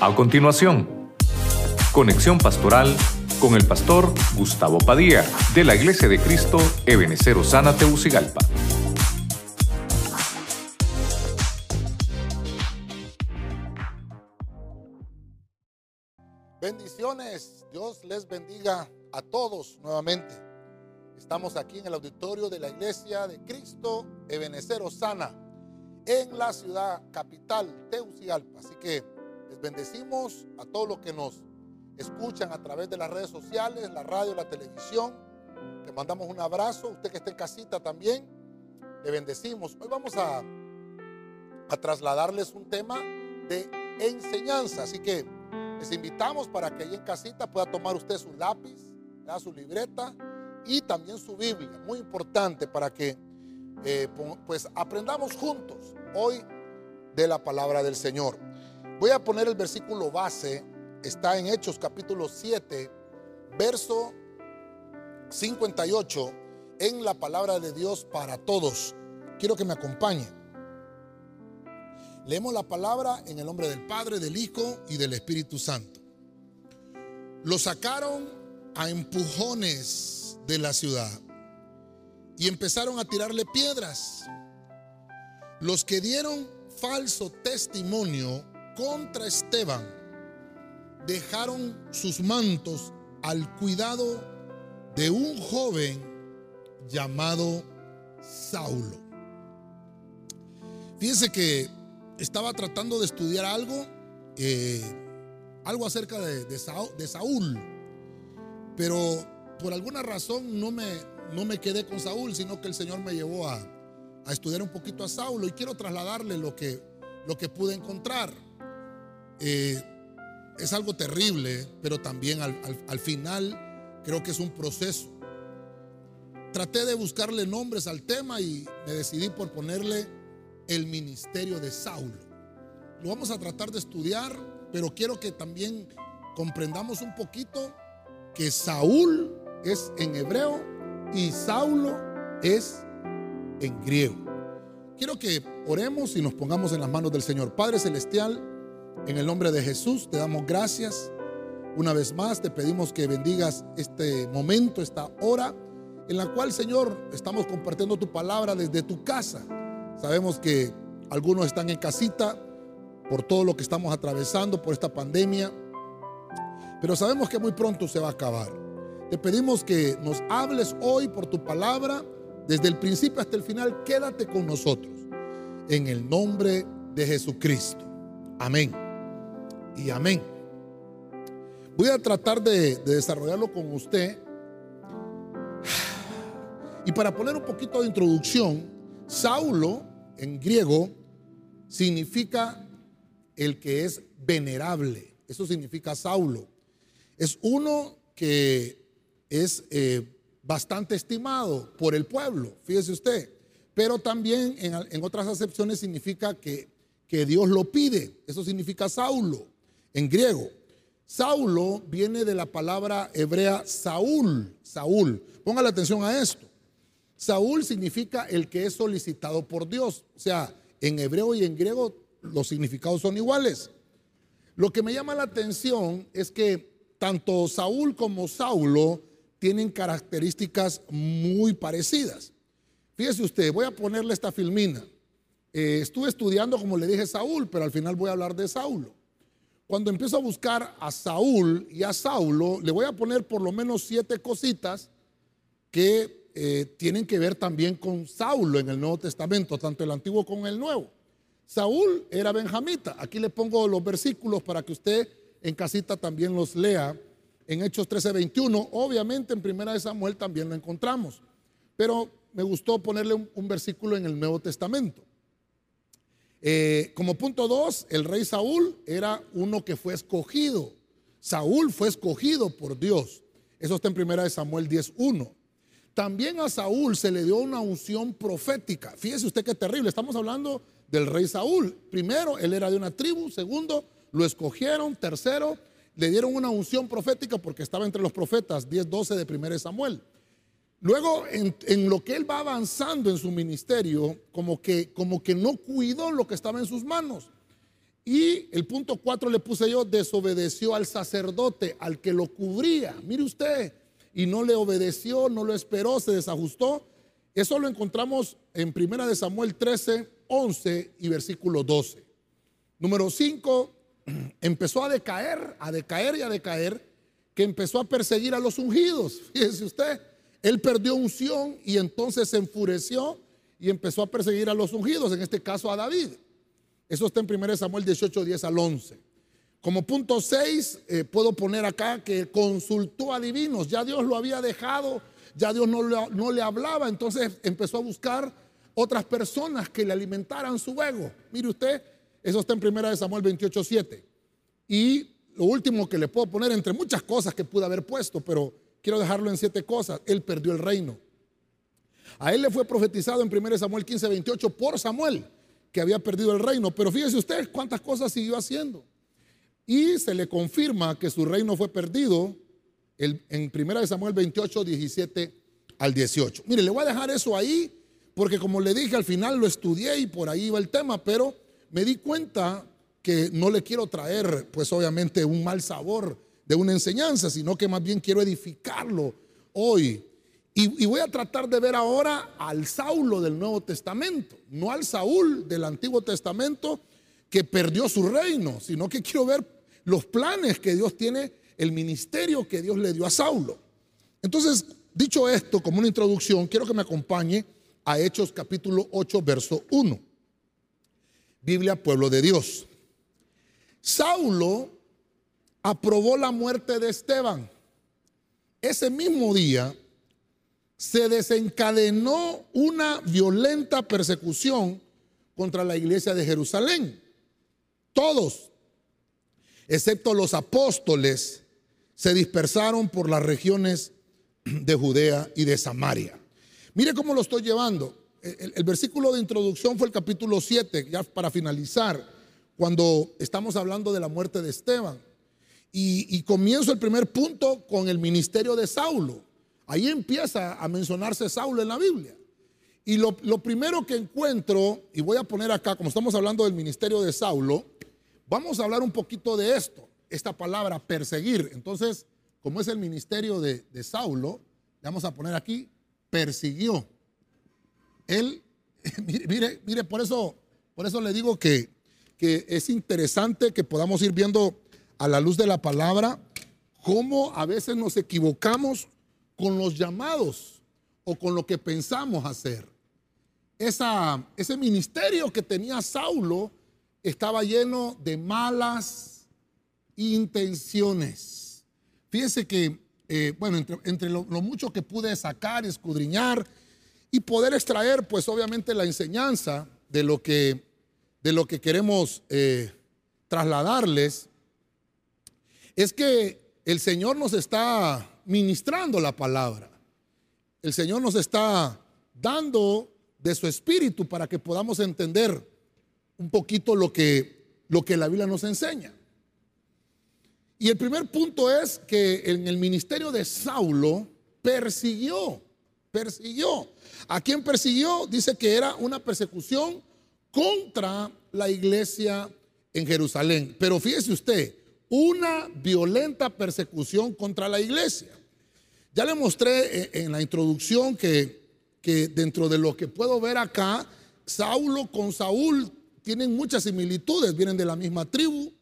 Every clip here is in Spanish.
A continuación, conexión pastoral con el pastor Gustavo Padilla de la Iglesia de Cristo Ebenecer Osana Teucigalpa. Bendiciones, Dios les bendiga a todos nuevamente. Estamos aquí en el auditorio de la Iglesia de Cristo Ebenecer Osana en la ciudad capital Teucigalpa. Así que bendecimos a todos los que nos escuchan a través de las redes sociales, la radio, la televisión. Le mandamos un abrazo. Usted que está en casita también, le bendecimos. Hoy vamos a, trasladarles un tema de enseñanza. Así que les invitamos para que ahí en casita pueda tomar usted su lápiz, su libreta y también su Biblia. Muy importante para que eh, pues aprendamos juntos hoy de la palabra del Señor. Voy a poner el versículo base está en Hechos capítulo 7, verso 58, en la palabra de Dios para todos. Quiero que me acompañen. Leemos la palabra en el nombre del Padre, del Hijo y del Espíritu Santo. Lo sacaron a empujones de la ciudad y empezaron a tirarle piedras. Los que dieron falso testimonio contra Esteban dejaron sus mantos al cuidado de un joven llamado Saulo. Fíjense que estaba tratando de estudiar algo, eh, algo acerca de, Saúl, pero por alguna razón no me, no me quedé con Saúl, sino que el Señor me llevó a, estudiar un poquito a Saulo y quiero trasladarle lo que, lo que pude encontrar. Eh, es algo terrible, pero también al, final creo que es un proceso. Traté de buscarle nombres al tema y me decidí por ponerle el ministerio de Saulo. Lo vamos a tratar de estudiar, pero quiero que también comprendamos un poquito que Saúl es en hebreo y Saulo es en griego. Quiero que oremos y nos pongamos en las manos del Señor. Padre Celestial, en el nombre de Jesús te damos gracias. Una vez más te pedimos que bendigas este momento, esta hora, en la cual, Señor, estamos compartiendo tu palabra desde tu casa. Sabemos que algunos están en casita por todo lo que estamos atravesando, por esta pandemia, pero sabemos que muy pronto se va a acabar. Te pedimos que nos hables hoy por tu palabra, desde el principio hasta el final, quédate con nosotros. En el nombre de Jesucristo. Amén y amén. Voy a tratar de, desarrollarlo con usted. Y para poner un poquito de introducción, Saulo en griego significa el que es venerable. Eso significa Saulo. Es uno que es eh, bastante estimado por el pueblo, fíjese usted. Pero también en, otras acepciones significa que, que Dios lo pide. Eso significa Saulo en griego. Saulo viene de la palabra hebrea Saúl, Saúl. Póngale atención a esto. Saúl significa el que es solicitado por Dios. O sea, en hebreo y en griego los significados son iguales. Lo que me llama la atención es que tanto Saúl como Saulo tienen características muy parecidas. Fíjese usted, voy a ponerle esta filmina. Eh, estuve estudiando, como le dije, Saúl, pero al final voy a hablar de Saulo. Cuando empiezo a buscar a Saúl y a Saulo, le voy a poner por lo menos siete cositas que eh, tienen que ver también con Saulo en el Nuevo Testamento, tanto el Antiguo como el Nuevo. Saúl era benjamita. Aquí le pongo los versículos para que usted en casita también los lea. En Hechos 13:21, obviamente en Primera de Samuel también lo encontramos. Pero me gustó ponerle un versículo en el Nuevo Testamento. Eh, como punto dos, el rey Saúl era uno que fue escogido. Saúl fue escogido por Dios. Eso está en primera de Samuel 10.1. También a Saúl se le dio una unción profética. Fíjese usted qué terrible. Estamos hablando del rey Saúl. Primero, él era de una tribu. Segundo, lo escogieron. Tercero, le dieron una unción profética porque estaba entre los profetas 10.12 de primera de Samuel. Luego, en, lo que él va avanzando en su ministerio, como que, como que no cuidó lo que estaba en sus manos. Y el punto 4 le puse yo, desobedeció al sacerdote, al que lo cubría. Mire usted, y no le obedeció, no lo esperó, se desajustó. Eso lo encontramos en Primera de Samuel 13, 11 y versículo 12. Número 5, empezó a decaer, a decaer y a decaer, que empezó a perseguir a los ungidos. Fíjese usted, él perdió unción y entonces se enfureció y empezó a perseguir a los ungidos, en este caso a David. Eso está en 1 Samuel 18, 10 al 11. Como punto 6, eh, puedo poner acá que consultó a divinos. Ya Dios lo había dejado, ya Dios no, no le hablaba, entonces empezó a buscar otras personas que le alimentaran su ego. Mire usted, eso está en 1 Samuel 28, 7. Y lo último que le puedo poner entre muchas cosas que pude haber puesto, pero quiero dejarlo en siete cosas. Él perdió el reino. A él le fue profetizado en 1 Samuel 15, 28 por Samuel que había perdido el reino. Pero fíjese usted cuántas cosas siguió haciendo. Y se le confirma que su reino fue perdido en 1 Samuel 28, 17 al 18. Mire, le voy a dejar eso ahí porque como le dije al final lo estudié y por ahí iba el tema, pero me di cuenta que no le quiero traer pues obviamente un mal sabor de una enseñanza, sino que más bien quiero edificarlo hoy. Y, voy a tratar de ver ahora al Saulo del Nuevo Testamento, no al Saúl del Antiguo Testamento que perdió su reino, sino que quiero ver los planes que Dios tiene, el ministerio que Dios le dio a Saulo. Entonces, dicho esto como una introducción, quiero que me acompañe a Hechos capítulo 8, verso 1. Biblia, pueblo de Dios. Saulo aprobó la muerte de Esteban. Ese mismo día se desencadenó una violenta persecución contra la iglesia de Jerusalén. Todos, excepto los apóstoles, se dispersaron por las regiones de Judea y de Samaria. Mire cómo lo estoy llevando. El, versículo de introducción fue el capítulo 7, ya para finalizar, cuando estamos hablando de la muerte de Esteban. Y, comienzo el primer punto con el ministerio de Saulo. Ahí empieza a mencionarse Saulo en la Biblia. Y lo, primero que encuentro, y voy a poner acá, como estamos hablando del ministerio de Saulo, vamos a hablar un poquito de esto, esta palabra perseguir. Entonces, como es el ministerio de, Saulo, vamos a poner aquí, persiguió. Él, mire, mire, por eso, por eso le digo que, que es interesante que podamos ir viendo a la luz de la palabra cómo a veces nos equivocamos con los llamados o con lo que pensamos hacer. Esa, ese ministerio que tenía Saulo estaba lleno de malas intenciones. Fíjese que, eh, bueno, entre, lo, mucho que pude sacar, escudriñar y poder extraer, pues obviamente la enseñanza de lo que, de lo que queremos eh, trasladarles, es que el Señor nos está ministrando la palabra. El Señor nos está dando de su espíritu para que podamos entender un poquito lo que, lo que la Biblia nos enseña. Y el primer punto es que en el ministerio de Saulo persiguió, persiguió. ¿A quién persiguió? Dice que era una persecución contra la iglesia en Jerusalén. Pero fíjese usted, una violenta persecución contra la iglesia. Ya le mostré en la introducción que, que dentro de lo que puedo ver acá, Saulo con Saúl tienen muchas similitudes, vienen de la misma tribu,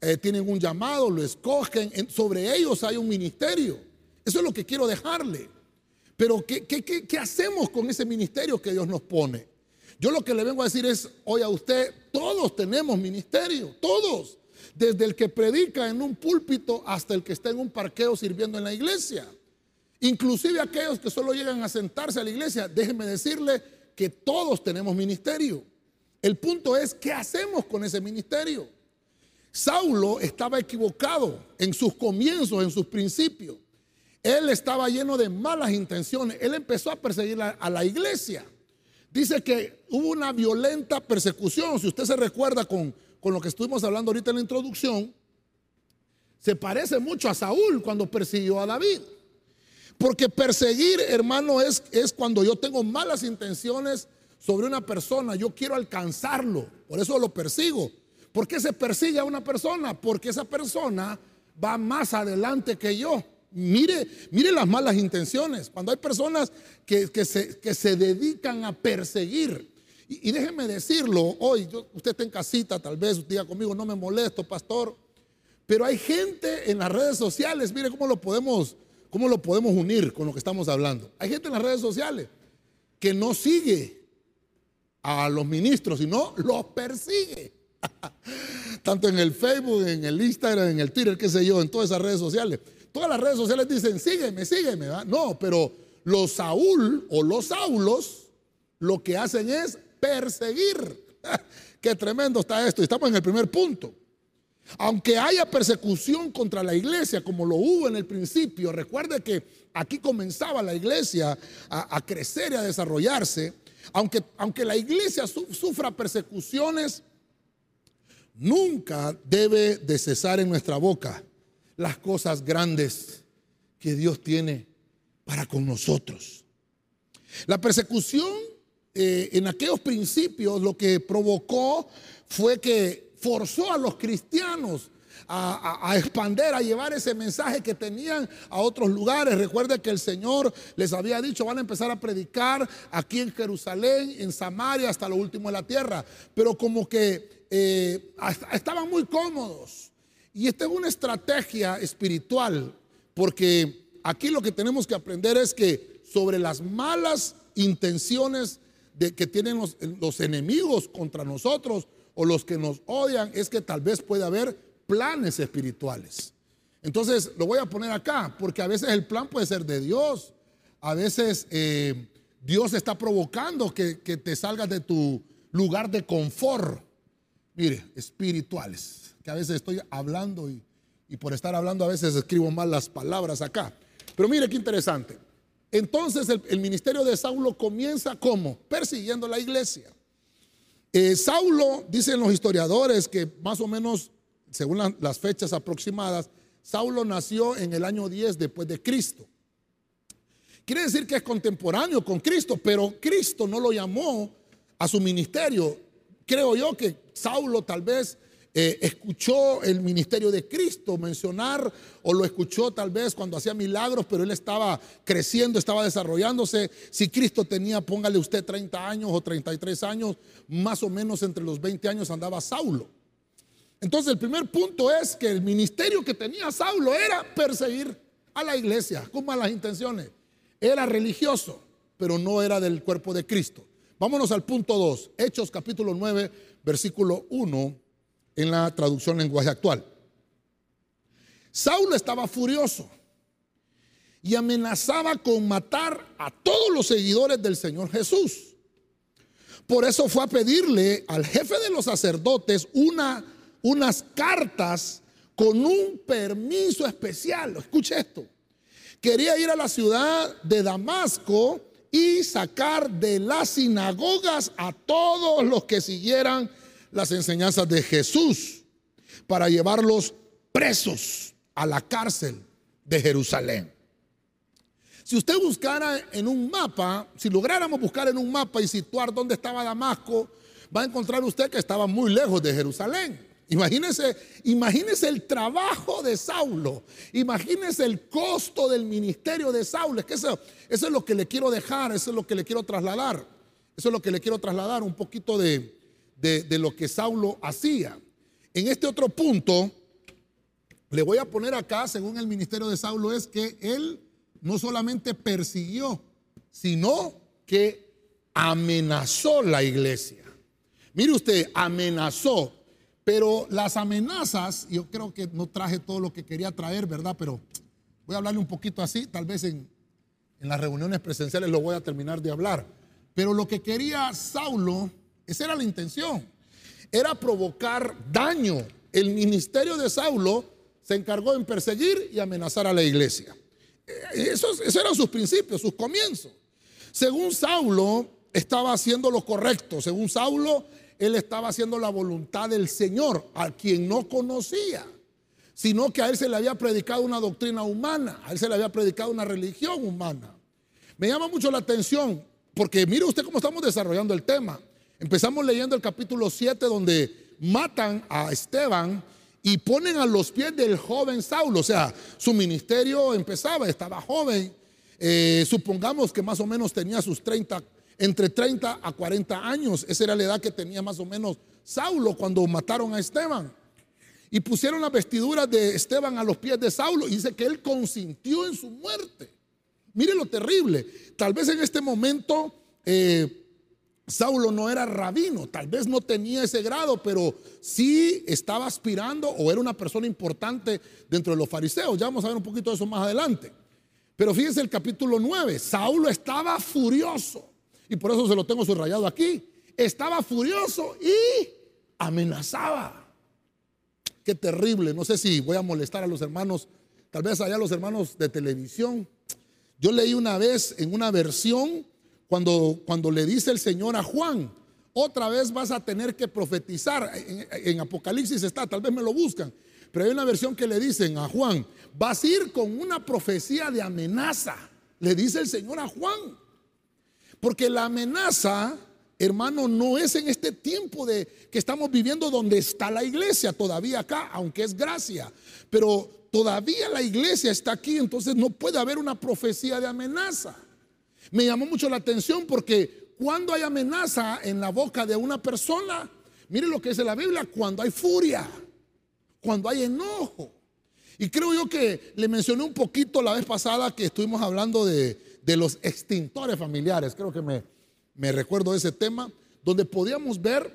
eh, tienen un llamado, lo escogen, sobre ellos hay un ministerio. Eso es lo que quiero dejarle. Pero ¿qué, qué, qué, qué hacemos con ese ministerio que Dios nos pone? Yo lo que le vengo a decir es, hoy a usted, todos tenemos ministerio, todos desde el que predica en un púlpito hasta el que está en un parqueo sirviendo en la iglesia. Inclusive aquellos que solo llegan a sentarse a la iglesia, déjenme decirle que todos tenemos ministerio. El punto es, ¿qué hacemos con ese ministerio? Saulo estaba equivocado en sus comienzos, en sus principios. Él estaba lleno de malas intenciones. Él empezó a perseguir a, a la iglesia. Dice que hubo una violenta persecución. Si usted se recuerda con con lo que estuvimos hablando ahorita en la introducción, se parece mucho a Saúl cuando persiguió a David. Porque perseguir, hermano, es, es cuando yo tengo malas intenciones sobre una persona, yo quiero alcanzarlo, por eso lo persigo. ¿Por qué se persigue a una persona? Porque esa persona va más adelante que yo. Mire, mire las malas intenciones. Cuando hay personas que, se, que se, dedican a perseguir. Y, déjenme decirlo, hoy usted está en casita, tal vez usted diga conmigo, no me molesto, pastor. Pero hay gente en las redes sociales, mire cómo lo podemos, cómo lo podemos unir con lo que estamos hablando. Hay gente en las redes sociales que no sigue a los ministros, sino los persigue. Tanto en el Facebook, en el Instagram, en el Twitter, qué sé yo, en todas esas redes sociales. Todas las redes sociales dicen, sígueme, sígueme. No, pero los Saúl o los Saulos lo que hacen es perseguir. Qué tremendo está esto. Estamos en el primer punto. Aunque haya persecución contra la iglesia, como lo hubo en el principio, recuerde que aquí comenzaba la iglesia a, crecer y a desarrollarse. Aunque, aunque la iglesia sufra persecuciones, nunca debe de cesar en nuestra boca las cosas grandes que Dios tiene para con nosotros. La persecución eh, en aquellos principios lo que provocó fue que forzó a los cristianos a, expander, a llevar ese mensaje que tenían a otros lugares. Recuerde que el Señor les había dicho, van a empezar a predicar aquí en Jerusalén, en Samaria, hasta lo último de la tierra. Pero como que eh, estaban muy cómodos y esta es una estrategia espiritual, porque aquí lo que tenemos que aprender es que sobre las malas intenciones de, que tienen los, los enemigos contra nosotros o los que nos odian, es que tal vez puede haber planes espirituales. Entonces, lo voy a poner acá, porque a veces el plan puede ser de Dios, a veces eh, Dios está provocando que, que te salgas de tu lugar de confort. Mire, espirituales que a veces estoy hablando y, por estar hablando a veces escribo mal las palabras acá. Pero mire qué interesante. Entonces el, ministerio de Saulo comienza como persiguiendo la iglesia. Eh, Saulo, dicen los historiadores que más o menos, según las fechas aproximadas, Saulo nació en el año 10 después de Cristo. Quiere decir que es contemporáneo con Cristo, pero Cristo no lo llamó a su ministerio. Creo yo que Saulo tal vez eh, escuchó el ministerio de Cristo mencionar o lo escuchó tal vez cuando hacía milagros, pero él estaba creciendo, estaba desarrollándose. Si Cristo tenía, póngale usted 30 años o 33 años, más o menos entre los 20 años andaba Saulo. Entonces el primer punto es que el ministerio que tenía Saulo era perseguir a la iglesia con malas intenciones. Era religioso, pero no era del cuerpo de Cristo. Vámonos al punto 2, Hechos capítulo 9, versículo 1 en la traducción lenguaje actual. Saulo estaba furioso y amenazaba con matar a todos los seguidores del Señor Jesús. Por eso fue a pedirle al jefe de los sacerdotes una, unas cartas con un permiso especial. Escuche esto. Quería ir a la ciudad de Damasco y sacar de las sinagogas a todos los que siguieran las enseñanzas de Jesús para llevarlos presos a la cárcel de Jerusalén. Si usted buscara en un mapa, si lográramos buscar en un mapa y situar dónde estaba Damasco, va a encontrar usted que estaba muy lejos de Jerusalén. Imagínese, imagínese el trabajo de Saulo, imagínese el costo del ministerio de Saulo. Es que eso, eso es lo que le quiero dejar, eso es lo que le quiero trasladar. Eso es lo que le quiero trasladar, un poquito de, de, lo que Saulo hacía. En este otro punto, le voy a poner acá, según el ministerio de Saulo, es que él no solamente persiguió, sino que amenazó la iglesia. Mire usted, amenazó, pero las amenazas, yo creo que no traje todo lo que quería traer, ¿verdad? Pero voy a hablarle un poquito así, tal vez en, en las reuniones presenciales lo voy a terminar de hablar. Pero lo que quería Saulo esa era la intención. Era provocar daño. El ministerio de Saulo se encargó en perseguir y amenazar a la iglesia. Eh, esos, eran sus principios, sus comienzos. Según Saulo, estaba haciendo lo correcto. Según Saulo, él estaba haciendo la voluntad del Señor, a quien no conocía, sino que a él se le había predicado una doctrina humana, a él se le había predicado una religión humana. Me llama mucho la atención, porque mire usted cómo estamos desarrollando el tema. Empezamos leyendo el capítulo 7 donde matan a Esteban y ponen a los pies del joven Saulo. O sea, su ministerio empezaba, estaba joven. Eh, supongamos que más o menos tenía sus 30, entre 30 a 40 años. Esa era la edad que tenía más o menos Saulo cuando mataron a Esteban. Y pusieron las vestiduras de Esteban a los pies de Saulo y dice que él consintió en su muerte. Mire lo terrible. Tal vez en este momento eh, Saulo no era rabino, tal vez no tenía ese grado, pero sí estaba aspirando o era una persona importante dentro de los fariseos. Ya vamos a ver un poquito de eso más adelante. Pero fíjense el capítulo 9, Saulo estaba furioso, y por eso se lo tengo subrayado aquí, estaba furioso y amenazaba. Qué terrible, no sé si voy a molestar a los hermanos, tal vez allá los hermanos de televisión. Yo leí una vez en una versión cuando, cuando le dice el Señor a Juan, otra vez vas a tener que profetizar. En, Apocalipsis está, tal vez me lo buscan. Pero hay una versión que le dicen a Juan, vas a ir con una profecía de amenaza. Le dice el Señor a Juan. Porque la amenaza, hermano, no es en este tiempo de que estamos viviendo donde está la iglesia todavía acá, aunque es gracia. Pero todavía la iglesia está aquí, entonces no puede haber una profecía de amenaza. Me llamó mucho la atención porque cuando hay amenaza en la boca de una persona, mire lo que dice la Biblia, cuando hay furia, cuando hay enojo. Y creo yo que le mencioné un poquito la vez pasada que estuvimos hablando de, los extintores familiares, creo que me, me, recuerdo de ese tema, donde podíamos ver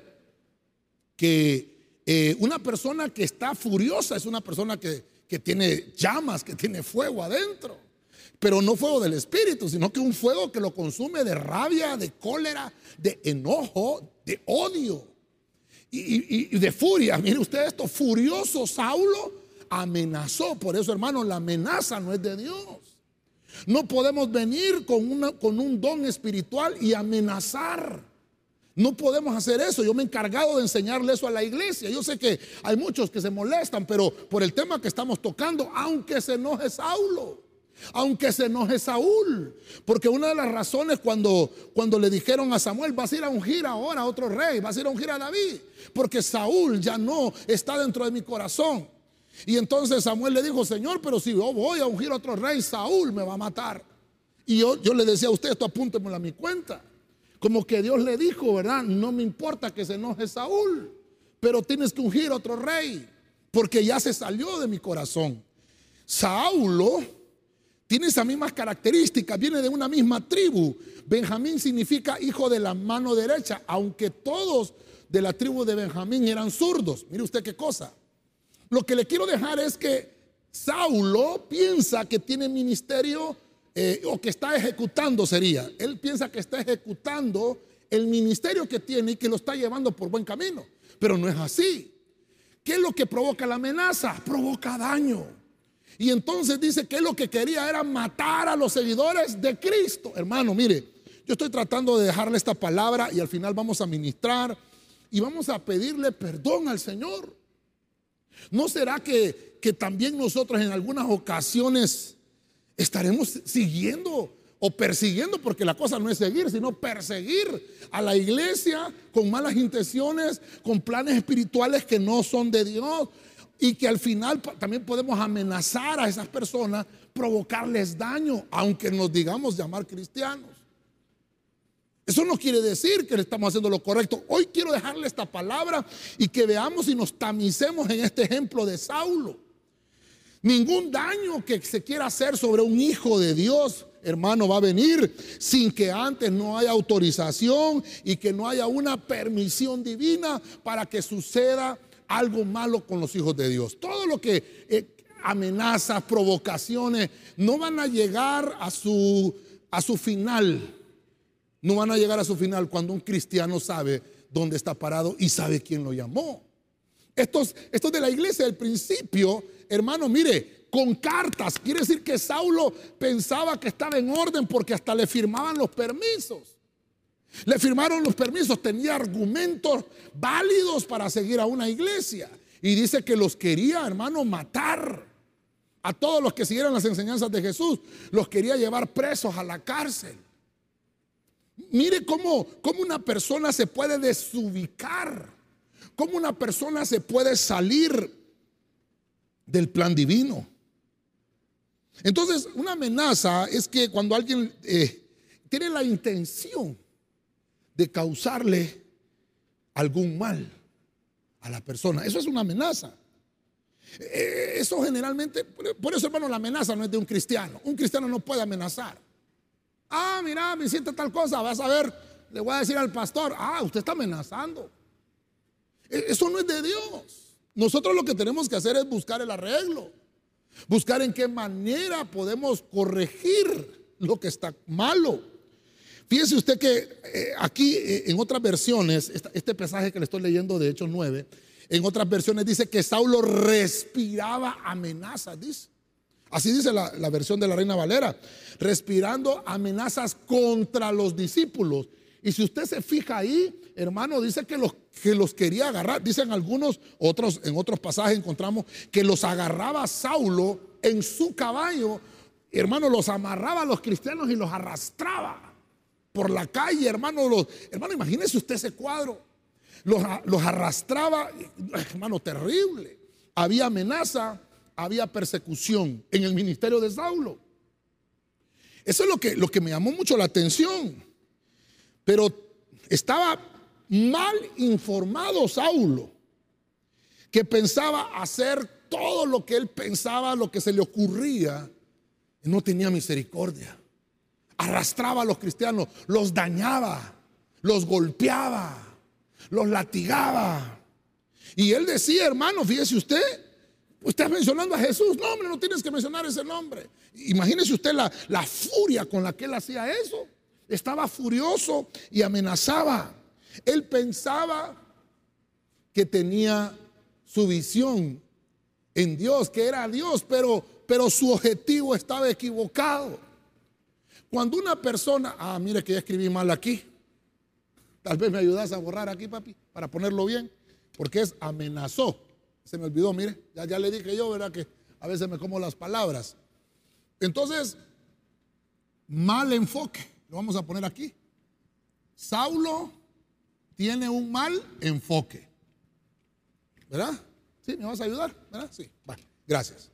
que eh, una persona que está furiosa es una persona que, que tiene llamas, que tiene fuego adentro. Pero no fuego del espíritu, sino que un fuego que lo consume de rabia, de cólera, de enojo, de odio y, de furia. Mire usted esto, furioso Saulo amenazó. Por eso, hermano, la amenaza no es de Dios. No podemos venir con, con un don espiritual y amenazar. No podemos hacer eso. Yo me he encargado de enseñarle eso a la iglesia. Yo sé que hay muchos que se molestan, pero por el tema que estamos tocando, aunque se enoje Saulo, aunque se enoje Saúl. Porque una de las razones cuando, cuando le dijeron a Samuel, vas a ir a ungir ahora a otro rey, vas a ir a ungir a David. Porque Saúl ya no está dentro de mi corazón. Y entonces Samuel le dijo, Señor, pero si yo voy a ungir a otro rey, Saúl me va a matar. Y yo, yo le decía a usted, esto apúntemelo a mi cuenta. Como que Dios le dijo, ¿verdad? No me importa que se enoje Saúl, pero tienes que ungir a otro rey, porque ya se salió de mi corazón. Saulo tiene esas mismas características, viene de una misma tribu. Benjamín significa hijo de la mano derecha, aunque todos de la tribu de Benjamín eran zurdos. Mire usted qué cosa. Lo que le quiero dejar es que Saulo piensa que tiene ministerio eh, o que está ejecutando sería. Él piensa que está ejecutando el ministerio que tiene y que lo está llevando por buen camino. Pero no es así. ¿Qué es lo que provoca la amenaza? Provoca daño. Y entonces dice que lo que quería era matar a los seguidores de Cristo. Hermano, mire, yo estoy tratando de dejarle esta palabra y al final vamos a ministrar y vamos a pedirle perdón al Señor. ¿No será que, que también nosotros en algunas ocasiones estaremos siguiendo o persiguiendo, porque la cosa no es seguir, sino perseguir a la iglesia con malas intenciones, con planes espirituales que no son de Dios, y que al final también podemos amenazar a esas personas, provocarles daño, aunque nos digamos llamar cristianos. Eso no quiere decir que le estamos haciendo lo correcto. Hoy quiero dejarle esta palabra y que veamos y nos tamicemos en este ejemplo de Saulo. Ningún daño que se quiera hacer sobre un hijo de Dios, hermano, va a venir sin que antes no haya autorización y que no haya una permisión divina para que suceda algo malo con los hijos de Dios. Todo lo que eh, amenazas, provocaciones, no van a llegar a su, a su final. No van a llegar a su final cuando un cristiano sabe dónde está parado y sabe quién lo llamó. Estos, estos de la iglesia del principio, hermano, mire, con cartas. Quiere decir que Saulo pensaba que estaba en orden porque hasta le firmaban los permisos. Le firmaron los permisos, tenía argumentos válidos para seguir a una iglesia. Y dice que los quería, hermano, matar. A todos los que siguieran las enseñanzas de Jesús, los quería llevar presos a la cárcel. Mire cómo, cómo una persona se puede desubicar cómo una persona se puede salir del plan divino. Entonces, una amenaza es que cuando alguien eh, tiene la intención de causarle algún mal a la persona, eso es una amenaza. Eh, eso generalmente, por eso hermano, la amenaza no es de un cristiano. Un cristiano no puede amenazar. Ah, mira, me siente tal cosa, vas a ver, le voy a decir al pastor, ah, usted está amenazando. E, eso no es de Dios. Nosotros lo que tenemos que hacer es buscar el arreglo. Buscar en qué manera podemos corregir lo que está malo. Fíjese usted que eh, aquí eh, en otras versiones, este pasaje que le estoy leyendo de Hechos 9, en otras versiones dice que Saulo respiraba amenazas, dice. Así dice la, la, versión de la Reina Valera, respirando amenazas contra los discípulos. Y si usted se fija ahí, hermano, dice que los, que los quería agarrar. Dicen algunos, otros, en otros pasajes encontramos que los agarraba Saulo en su caballo. Hermano, los amarraba a los cristianos y los arrastraba por la calle, hermano. Los, hermano, imagínese usted ese cuadro. Los, los arrastraba, hermano, terrible. Había amenaza, había persecución en el ministerio de Saulo. Eso es lo que, lo que me llamó mucho la atención. Pero estaba mal informado Saulo, que pensaba hacer todo lo que él pensaba, lo que se le ocurría, no tenía misericordia. Arrastraba a los cristianos, los dañaba, los golpeaba, los latigaba. Y él decía, hermano, fíjese usted, usted está mencionando a Jesús. No, hombre, no tienes que mencionar ese nombre. Imagínese usted la, la furia con la que él hacía eso. Estaba furioso y amenazaba. Él pensaba que tenía su visión en Dios, que era Dios, pero, pero su objetivo estaba equivocado. Cuando una persona, ah, mire que ya escribí mal aquí, tal vez me ayudas a borrar aquí, papi, para ponerlo bien, porque es amenazó. Se me olvidó, mire, ya, le dije yo, ¿verdad? Que a veces me como las palabras. Entonces, mal enfoque, lo vamos a poner aquí. Saulo tiene un mal enfoque. ¿Verdad? ¿Sí? ¿Me vas a ayudar? ¿Verdad? Sí. Vale, gracias.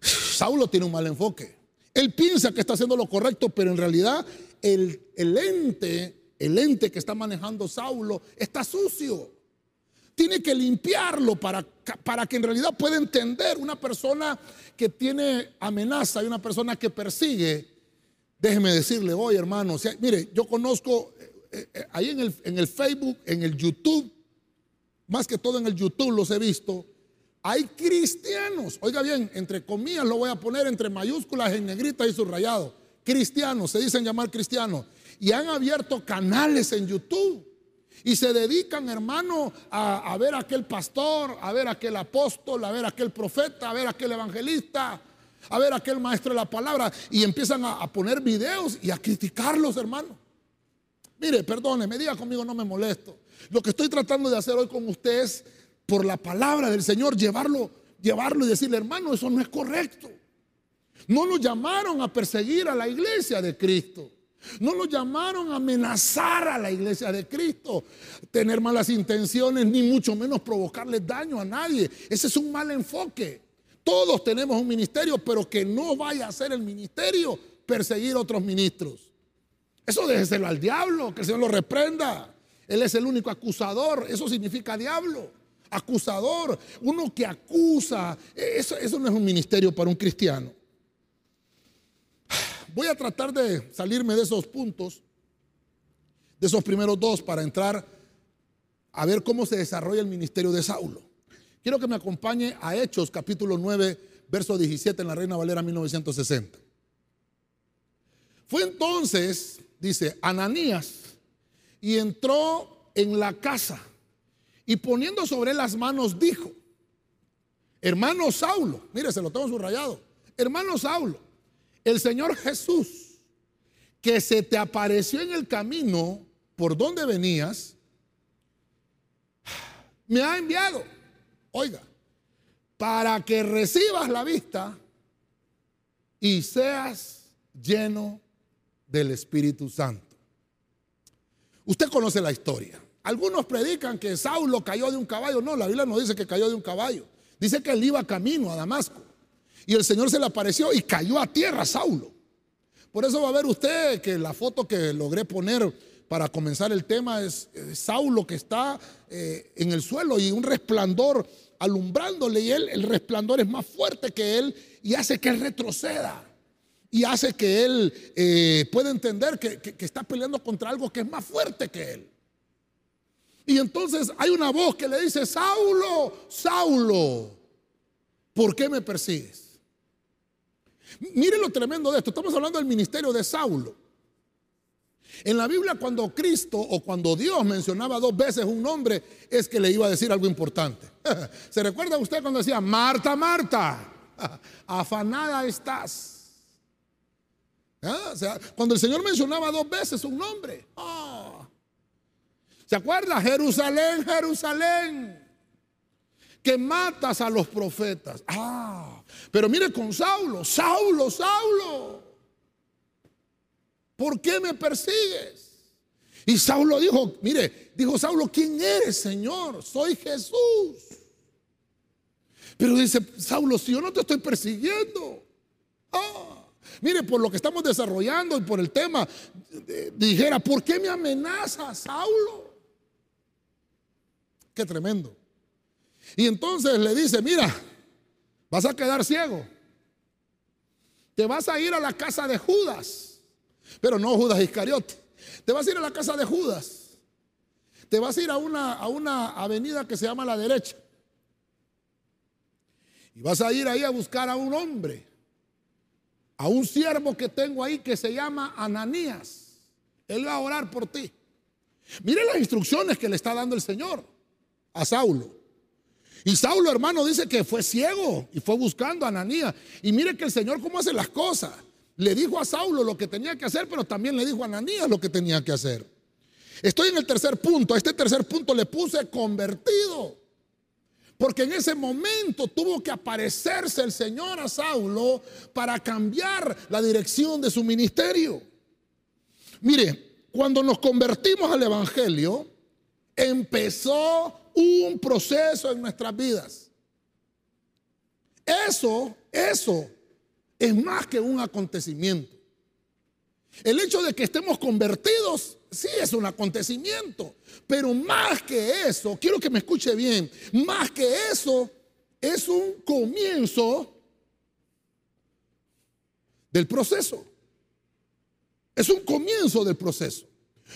Saulo tiene un mal enfoque. Él piensa que está haciendo lo correcto, pero en realidad el, el ente, el ente que está manejando Saulo está sucio. Tiene que limpiarlo para, para que en realidad pueda entender una persona que tiene amenaza y una persona que persigue. Déjeme decirle hoy, hermano, mire, yo conozco eh, eh, ahí en el, en el Facebook, en el YouTube, más que todo en el YouTube los he visto, hay cristianos, oiga bien, entre comillas lo voy a poner entre mayúsculas en negrita y subrayado, cristianos, se dicen llamar cristianos, y han abierto canales en YouTube. Y se dedican, hermano, a, ver a aquel pastor, a ver a aquel apóstol, a ver a aquel profeta, a ver a aquel evangelista, a ver a aquel maestro de la palabra. Y empiezan a, a poner videos y a criticarlos, hermano. Mire, perdone, me diga conmigo, no me molesto. Lo que estoy tratando de hacer hoy con usted es, por la palabra del Señor, llevarlo, llevarlo y decirle, hermano, eso no es correcto. No nos llamaron a perseguir a la iglesia de Cristo. No nos llamaron a amenazar a la iglesia de Cristo, tener malas intenciones, ni mucho menos provocarle daño a nadie. Ese es un mal enfoque. Todos tenemos un ministerio, pero que no vaya a ser el ministerio perseguir otros ministros. Eso déjeselo al diablo, que el Señor lo reprenda. Él es el único acusador. Eso significa diablo. Acusador. Uno que acusa. Eso, eso no es un ministerio para un cristiano. Voy a tratar de salirme de esos puntos, de esos primeros dos, para entrar a ver cómo se desarrolla el ministerio de Saulo. Quiero que me acompañe a Hechos capítulo 9, verso 17 en la Reina Valera 1960. Fue entonces dice, Ananías, y entró en la casa y poniendo sobre las manos dijo, hermano Saulo, mire, se lo tengo subrayado, hermano Saulo, el Señor Jesús, que se te apareció en el camino por donde venías, me ha enviado, oiga, para que recibas la vista y seas lleno del Espíritu Santo. Usted conoce la historia. Algunos predican que Saulo cayó de un caballo. No, la Biblia no dice que cayó de un caballo. Dice que él iba camino a Damasco. Y el Señor se le apareció y cayó a tierra Saulo. Por eso va a ver usted que la foto que logré poner para comenzar el tema es Saulo que está eh, en el suelo y un resplandor alumbrándole y él, el resplandor es más fuerte que él y hace que él retroceda y hace que él eh, pueda entender que, que está peleando contra algo que es más fuerte que él. Y entonces hay una voz que le dice, Saulo, Saulo, ¿por qué me persigues? Miren lo tremendo de esto. Estamos hablando del ministerio de Saulo. En la Biblia cuando Cristo o cuando Dios mencionaba dos veces un nombre es que le iba a decir algo importante. ¿Se recuerda usted cuando decía, Marta, Marta, afanada estás? ¿Ah? O sea, cuando el Señor mencionaba dos veces un nombre. Ah. ¿Se acuerda? Jerusalén, Jerusalén, que matas a los profetas. Ah, pero mire con Saulo, Saulo, Saulo. ¿por qué me persigues? Y Saulo dijo, mire, dijo Saulo, ¿quién eres, Señor? Soy Jesús. Pero dice Saulo, si yo no te estoy persiguiendo. Ah, mire, por lo que estamos desarrollando y por el tema, dijera, ¿por qué me amenaza Saulo? Qué tremendo. Y entonces le dice, mira, vas a quedar ciego. Te vas a ir a la casa de Judas pero no Judas Iscariote. Te vas a ir a la casa de Judas. Te vas a ir a una, a una avenida que se llama la derecha. Y vas a ir ahí a buscar a un hombre, a un siervo que tengo ahí que se llama Ananías. Él va a orar por ti. Mire las instrucciones que le está dando el Señor a Saulo. Y Saulo, hermano, dice que fue ciego y fue buscando a Ananías. Y mire que el Señor cómo hace las cosas. Le dijo a Saulo lo que tenía que hacer, pero también le dijo a Ananías lo que tenía que hacer. Estoy en el tercer punto. A este tercer punto le puse convertido. Porque en ese momento tuvo que aparecerse el Señor a Saulo para cambiar la dirección de su ministerio. Mire, cuando nos convertimos al Evangelio, empezó un proceso en nuestras vidas. Eso, eso es más que un acontecimiento. El hecho de que estemos convertidos, sí es un acontecimiento, pero más que eso, quiero que me escuche bien, más que eso es un comienzo del proceso. Es un comienzo del proceso.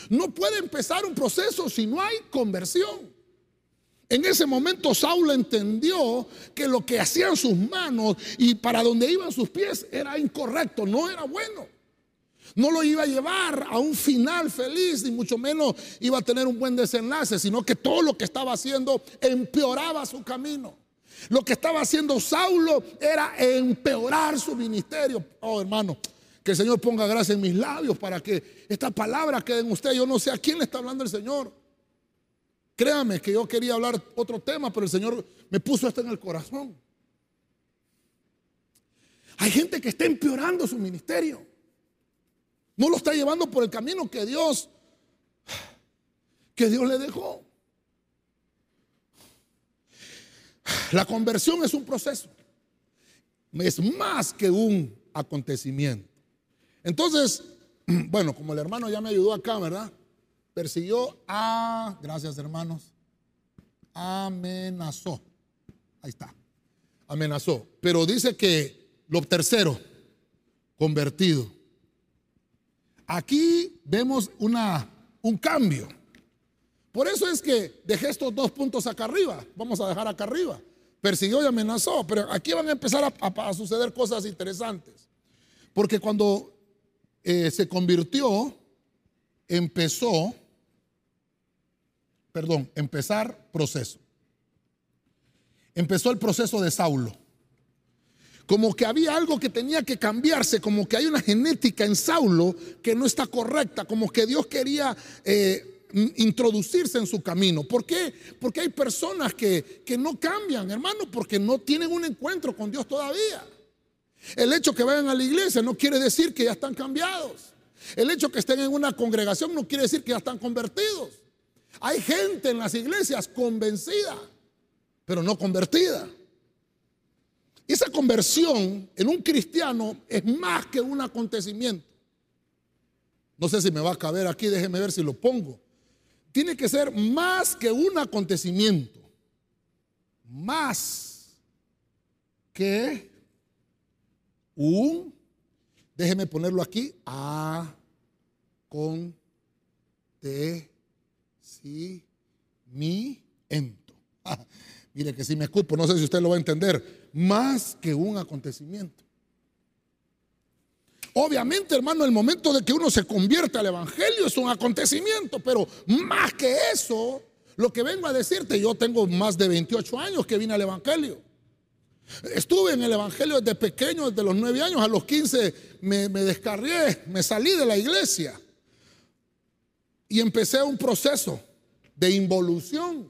No puede empezar un proceso si no hay conversión. En ese momento Saulo entendió que lo que hacían sus manos y para donde iban sus pies era incorrecto, no era bueno. No lo iba a llevar a un final feliz, ni mucho menos iba a tener un buen desenlace, sino que todo lo que estaba haciendo empeoraba su camino. Lo que estaba haciendo Saulo era empeorar su ministerio. Oh, hermano, que el Señor ponga gracia en mis labios para que esta palabra quede en usted. Yo no sé a quién le está hablando el Señor. Créame que yo quería hablar otro tema, pero el Señor me puso esto en el corazón. Hay gente que está empeorando su ministerio. No lo está llevando por el camino que Dios que Dios le dejó. La conversión es un proceso. Es más que un acontecimiento. Entonces, bueno, como el hermano ya me ayudó acá, ¿verdad? Persiguió a, gracias hermanos, amenazó. Ahí está, amenazó. Pero dice que lo tercero, convertido. Aquí vemos una, un cambio. Por eso es que dejé estos dos puntos acá arriba. Vamos a dejar acá arriba. Persiguió y amenazó. Pero aquí van a empezar a, suceder cosas interesantes. Porque cuando eh, se convirtió, empezó perdón, empezar proceso. Empezó el proceso de Saulo. Como que había algo que tenía que cambiarse, como que hay una genética en Saulo que no está correcta, como que Dios quería eh, introducirse en su camino. ¿Por qué? Porque hay personas que, que no cambian, hermano, porque no tienen un encuentro con Dios todavía. El hecho que vayan a la iglesia no quiere decir que ya están cambiados. El hecho que estén en una congregación no quiere decir que ya están convertidos. Hay gente en las iglesias convencida, pero no convertida. Esa conversión en un cristiano es más que un acontecimiento. No sé si me va a caber aquí, déjeme ver si lo pongo. Tiene que ser más que un acontecimiento. Más que un, déjeme ponerlo aquí, a con te si mi ento. mire que si me escupo, no sé si usted lo va a entender más que un acontecimiento. Obviamente, hermano, el momento de que uno se convierte al Evangelio es un acontecimiento, pero más que eso, lo que vengo a decirte, yo tengo más de 28 años que vine al Evangelio. Estuve en el Evangelio desde pequeño, desde los 9 años, a los 15 me, me descarrié, me salí de la iglesia y empecé un proceso de involución.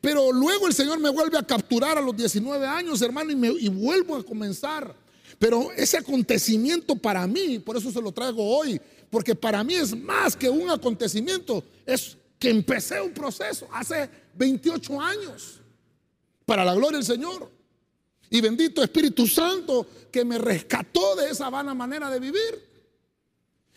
Pero luego el Señor me vuelve a capturar a los 19 años, hermano, y, me, y vuelvo a comenzar. Pero ese acontecimiento para mí, por eso se lo traigo hoy, porque para mí es más que un acontecimiento, es que empecé un proceso hace 28 años, para la gloria del Señor. Y bendito Espíritu Santo que me rescató de esa vana manera de vivir.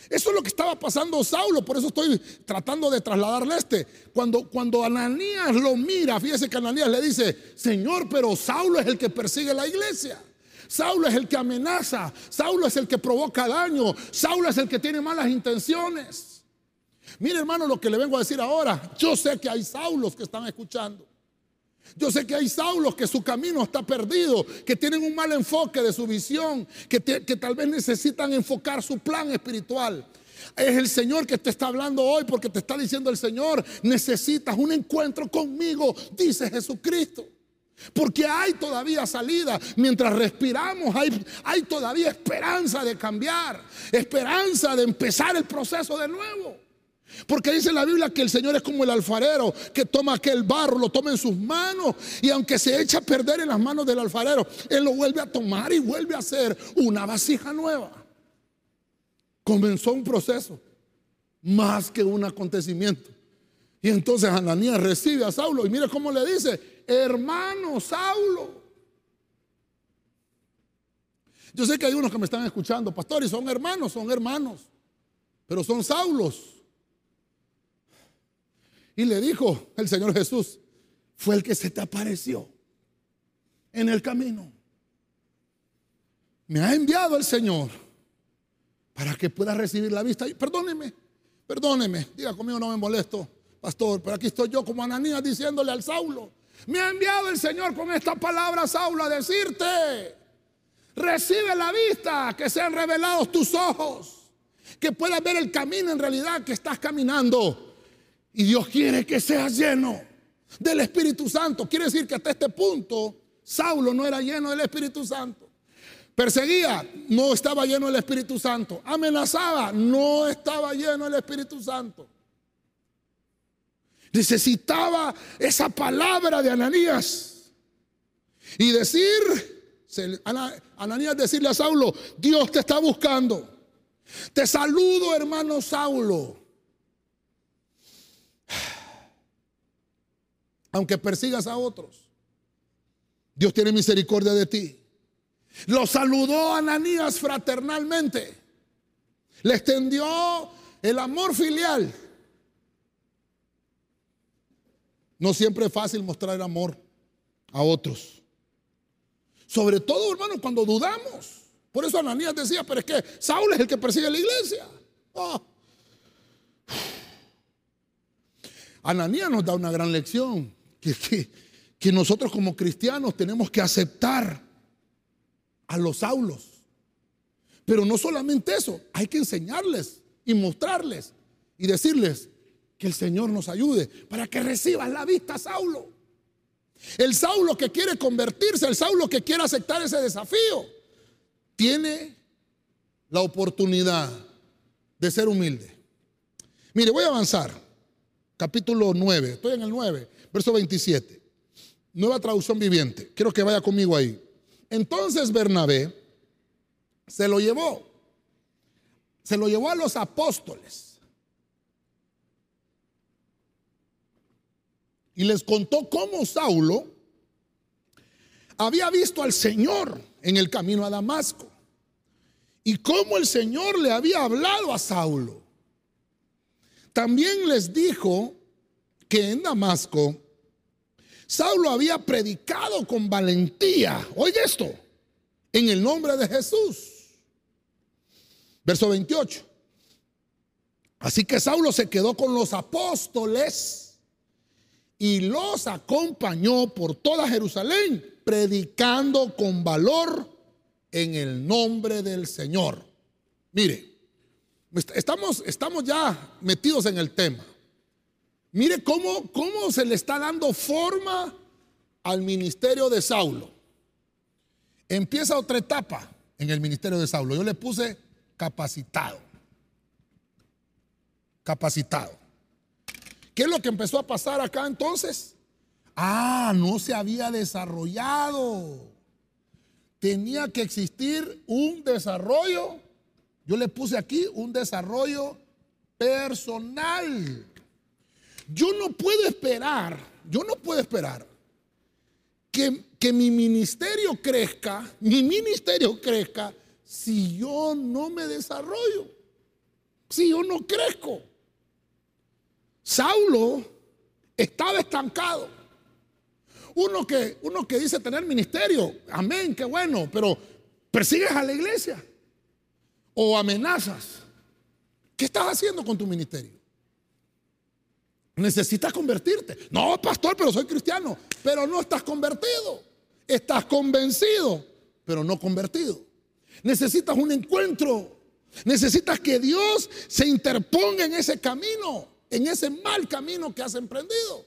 Eso es lo que estaba pasando Saulo, por eso estoy tratando de trasladarle este. Cuando, cuando Ananías lo mira, fíjese que Ananías le dice, Señor, pero Saulo es el que persigue la iglesia. Saulo es el que amenaza, Saulo es el que provoca daño, Saulo es el que tiene malas intenciones. Mire hermano lo que le vengo a decir ahora, yo sé que hay Saulos que están escuchando. Yo sé que hay Saulos que su camino está perdido, que tienen un mal enfoque de su visión, que, que, tal vez necesitan enfocar su plan espiritual. Es el Señor que te está hablando hoy porque te está diciendo el Señor, necesitas un encuentro conmigo, dice Jesucristo. Porque hay todavía salida. Mientras respiramos, hay, hay todavía esperanza de cambiar, esperanza de empezar el proceso de nuevo. Porque dice la Biblia que el Señor es como el alfarero que toma aquel barro, lo toma en sus manos y aunque se echa a perder en las manos del alfarero, Él lo vuelve a tomar y vuelve a hacer una vasija nueva. Comenzó un proceso más que un acontecimiento. Y entonces Ananías recibe a Saulo y mire cómo le dice, hermano Saulo. Yo sé que hay unos que me están escuchando, pastores, son hermanos, son hermanos, pero son Saulos. Y le dijo el Señor Jesús, fue el que se te apareció en el camino. Me ha enviado el Señor para que pueda recibir la vista. perdóneme, perdóneme, diga conmigo, no me molesto, pastor, pero aquí estoy yo como Ananías diciéndole al Saulo. Me ha enviado el Señor con esta palabra, Saulo, a decirte, recibe la vista, que sean revelados tus ojos, que puedas ver el camino en realidad que estás caminando y Dios quiere que seas lleno del Espíritu Santo. Quiere decir que hasta este punto Saulo no era lleno del Espíritu Santo. Perseguía, no estaba lleno del Espíritu Santo. Amenazaba, no estaba lleno del Espíritu Santo. Necesitaba esa palabra de Ananías. Y decir, Ananías decirle a Saulo, Dios te está buscando. Te saludo, hermano Saulo. Aunque persigas a otros. Dios tiene misericordia de ti. Lo saludó Ananías fraternalmente. Le extendió el amor filial. No siempre es fácil mostrar amor a otros. Sobre todo, hermano, cuando dudamos. Por eso Ananías decía, pero es que Saúl es el que persigue la iglesia. Oh. Ananías nos da una gran lección que, nosotros como cristianos tenemos que aceptar a los Saulos. Pero no solamente eso, hay que enseñarles y mostrarles y decirles que el Señor nos ayude para que reciban la vista, Saulo. El Saulo que quiere convertirse, el Saulo que quiere aceptar ese desafío, tiene la oportunidad de ser humilde. Mire, voy a avanzar. Capítulo 9, estoy en el 9. Verso 27. Nueva traducción viviente. Quiero que vaya conmigo ahí. Entonces Bernabé se lo llevó. Se lo llevó a los apóstoles. y les contó cómo Saulo había visto al Señor en el camino a Damasco y cómo el Señor le había hablado a Saulo. También les dijo que en Damasco Saulo había predicado con valentía, oye esto, en el nombre de Jesús. Verso 28. Así que Saulo se quedó con los apóstoles y los acompañó por toda Jerusalén, predicando con valor en el nombre del Señor. Mire, estamos, estamos ya metidos en el tema. Mire cómo, cómo se le está dando forma al ministerio de Saulo. Empieza otra etapa en el ministerio de Saulo. Yo le puse capacitado. Capacitado. ¿Qué es lo que empezó a pasar acá entonces? Ah, no se había desarrollado. Tenía que existir un desarrollo. Yo le puse aquí un desarrollo personal. Yo no puedo esperar, yo no puedo esperar que, que mi ministerio crezca, mi ministerio crezca, si yo no me desarrollo, si yo no crezco. Saulo estaba estancado. Uno que, uno que dice tener ministerio, amén, qué bueno, pero persigues a la iglesia o amenazas. ¿Qué estás haciendo con tu ministerio? Necesitas convertirte. No, pastor, pero soy cristiano. Pero no estás convertido. Estás convencido, pero no convertido. Necesitas un encuentro. Necesitas que Dios se interponga en ese camino, en ese mal camino que has emprendido.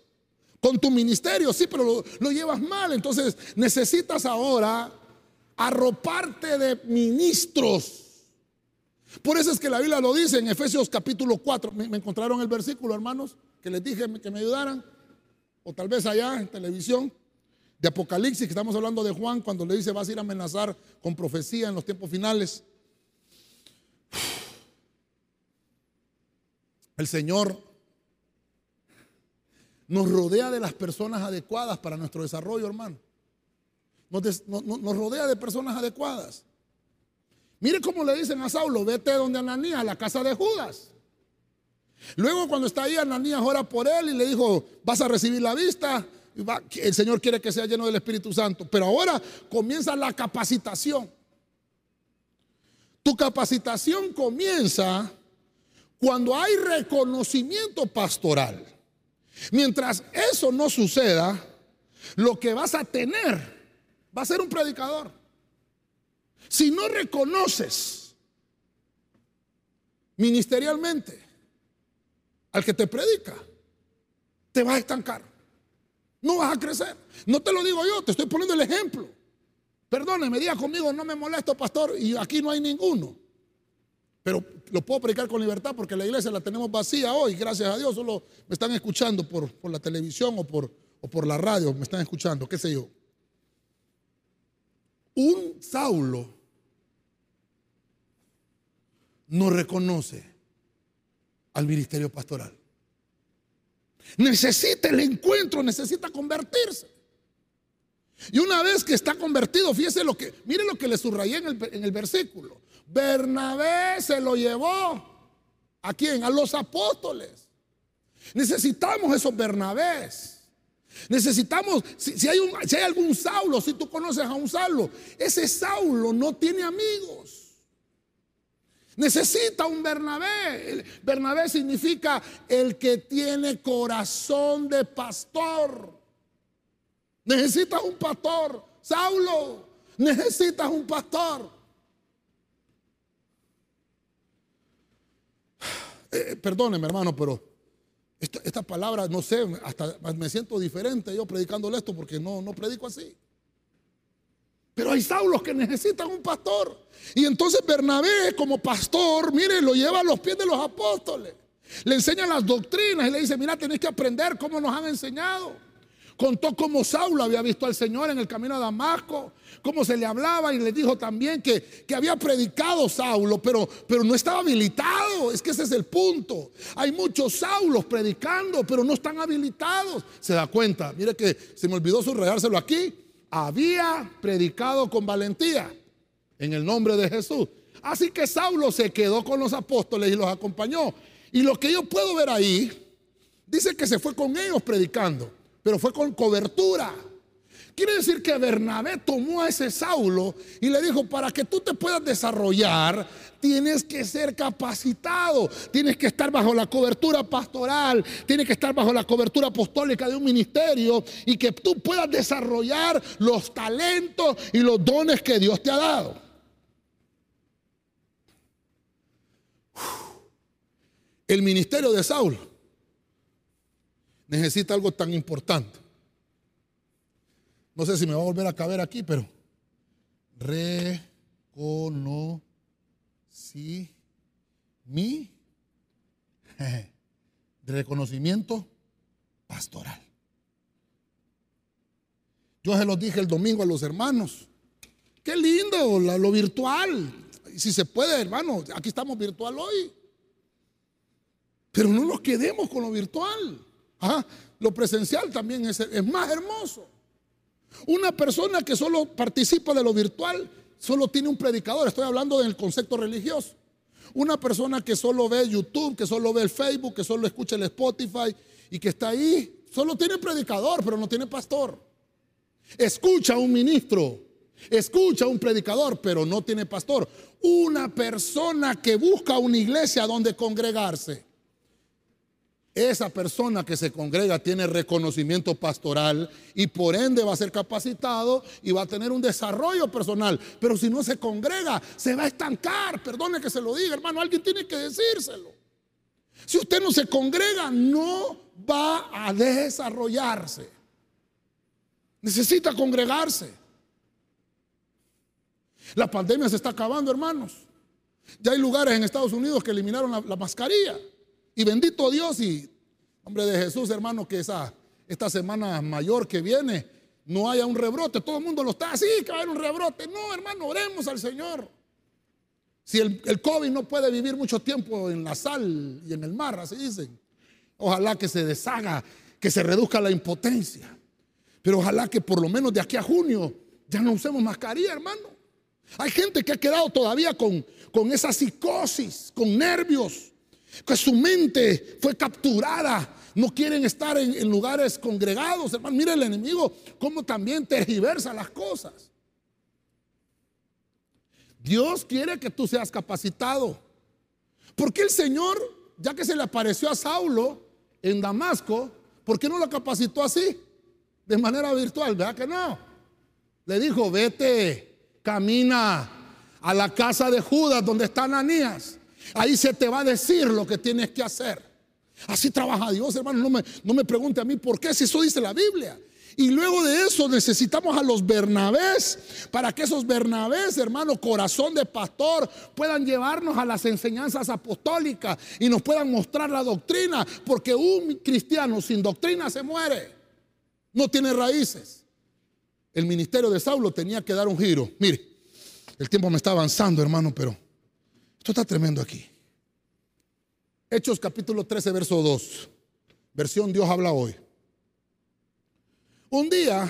Con tu ministerio, sí, pero lo, llevas mal. Entonces necesitas ahora arroparte de ministros. Por eso es que la Biblia lo dice en Efesios capítulo 4. ¿Me, me encontraron el versículo, hermanos? Que les dije que me ayudaran, o tal vez allá en televisión, de Apocalipsis, que estamos hablando de Juan, cuando le dice vas a ir a amenazar con profecía en los tiempos finales. El Señor nos rodea de las personas adecuadas para nuestro desarrollo, hermano. Nos, nos, rodea de personas adecuadas. Mire cómo le dicen a Saulo, vete donde Ananías, a la casa de Judas. Luego cuando está ahí, Ananías ora por él y le dijo, vas a recibir la vista. el Señor quiere que sea lleno del Espíritu Santo. Pero ahora comienza la capacitación. Tu capacitación comienza cuando hay reconocimiento pastoral. Mientras eso no suceda, lo que vas a tener va a ser un predicador. Si no reconoces ministerialmente al que te predica, te vas a estancar. No vas a crecer. No te lo digo yo, te estoy poniendo el ejemplo. Perdóneme, diga conmigo, no me molesto, pastor, y aquí no hay ninguno. Pero lo puedo predicar con libertad porque la iglesia la tenemos vacía hoy, gracias a Dios. Solo me están escuchando por, por la televisión o por, o por la radio, me están escuchando, qué sé yo. Un Saulo no reconoce al ministerio pastoral. Necesita el encuentro, necesita convertirse. Y una vez que está convertido, fíjese lo que, mire lo que le subrayé en el, en el versículo. Bernabé se lo llevó. ¿A quién? A los apóstoles. Necesitamos esos Bernabés. Necesitamos, si, hay un, si hay algún Saulo, si tú conoces a un Saulo, ese Saulo no tiene amigos. Necesita un Bernabé. Bernabé significa el que tiene corazón de pastor. Necesitas un pastor. Saulo, necesitas un pastor. Eh, eh, perdóneme, hermano, pero esta, palabra, no sé, hasta me siento diferente yo predicándole esto porque no, no predico así. Pero hay Saulos que necesitan un pastor. Y entonces Bernabé como pastor, mire, lo lleva a los pies de los apóstoles. Le enseña las doctrinas y le dice, mira, tenés que aprender cómo nos han enseñado. Contó cómo Saulo había visto al Señor en el camino a Damasco, cómo se le hablaba y le dijo también que, que, había predicado Saulo, pero, pero no estaba habilitado. Es que ese es el punto. Hay muchos Saulos predicando, pero no están habilitados. Se da cuenta, mire que se me olvidó subrayárselo aquí. Había predicado con valentía en el nombre de Jesús. Así que Saulo se quedó con los apóstoles y los acompañó. Y lo que yo puedo ver ahí, dice que se fue con ellos predicando pero fue con cobertura. Quiere decir que Bernabé tomó a ese Saulo y le dijo, para que tú te puedas desarrollar, tienes que ser capacitado, tienes que estar bajo la cobertura pastoral, tienes que estar bajo la cobertura apostólica de un ministerio y que tú puedas desarrollar los talentos y los dones que Dios te ha dado. El ministerio de Saulo necesita algo tan importante. No sé si me va a volver a caber aquí, pero reconocí mi reconocimiento pastoral. Yo se los dije el domingo a los hermanos. Qué lindo lo virtual. Si se puede, hermano, aquí estamos virtual hoy. Pero no nos quedemos con lo virtual lo presencial también es, es más hermoso. Una persona que solo participa de lo virtual, solo tiene un predicador. Estoy hablando del concepto religioso. Una persona que solo ve YouTube, que solo ve el Facebook, que solo escucha el Spotify y que está ahí, solo tiene predicador, pero no tiene pastor. Escucha a un ministro, escucha a un predicador, pero no tiene pastor. Una persona que busca una iglesia donde congregarse esa persona que se congrega tiene reconocimiento pastoral y por ende va a ser capacitado y va a tener un desarrollo personal. Pero si no se congrega, se va a estancar. Perdone que se lo diga, hermano, alguien tiene que decírselo. Si usted no se congrega, no va a desarrollarse. Necesita congregarse. La pandemia se está acabando, hermanos. Ya hay lugares en Estados Unidos que eliminaron la, la mascarilla. Y bendito Dios y hombre de Jesús, hermano, que esa, esta semana mayor que viene no haya un rebrote. Todo el mundo lo está así, que va a haber un rebrote. No, hermano, oremos al Señor. Si el, el, COVID no puede vivir mucho tiempo en la sal y en el mar, así dicen, ojalá que se deshaga, que se reduzca la impotencia. Pero ojalá que por lo menos de aquí a junio ya no usemos mascarilla, hermano. Hay gente que ha quedado todavía con, con esa psicosis, con nervios que su mente fue capturada. No quieren estar en, lugares congregados, hermano. Mira el enemigo cómo también tergiversa las cosas. Dios quiere que tú seas capacitado. Porque el Señor, ya que se le apareció a Saulo en Damasco, ¿por qué no lo capacitó así? De manera virtual, ¿verdad que no? Le dijo, vete, camina a la casa de Judas donde está Ananías Ahí se te va a decir lo que tienes que hacer. Así trabaja Dios, hermano. No me, no me pregunte a mí por qué, si eso dice la Biblia. Y luego de eso necesitamos a los Bernabés para que esos Bernabés, hermano, corazón de pastor, puedan llevarnos a las enseñanzas apostólicas y nos puedan mostrar la doctrina, porque un cristiano sin doctrina se muere, no tiene raíces. El ministerio de Saulo tenía que dar un giro. Mire, el tiempo me está avanzando, hermano, pero esto está tremendo aquí. Hechos capítulo 13, verso 2. Versión Dios habla hoy. Un día,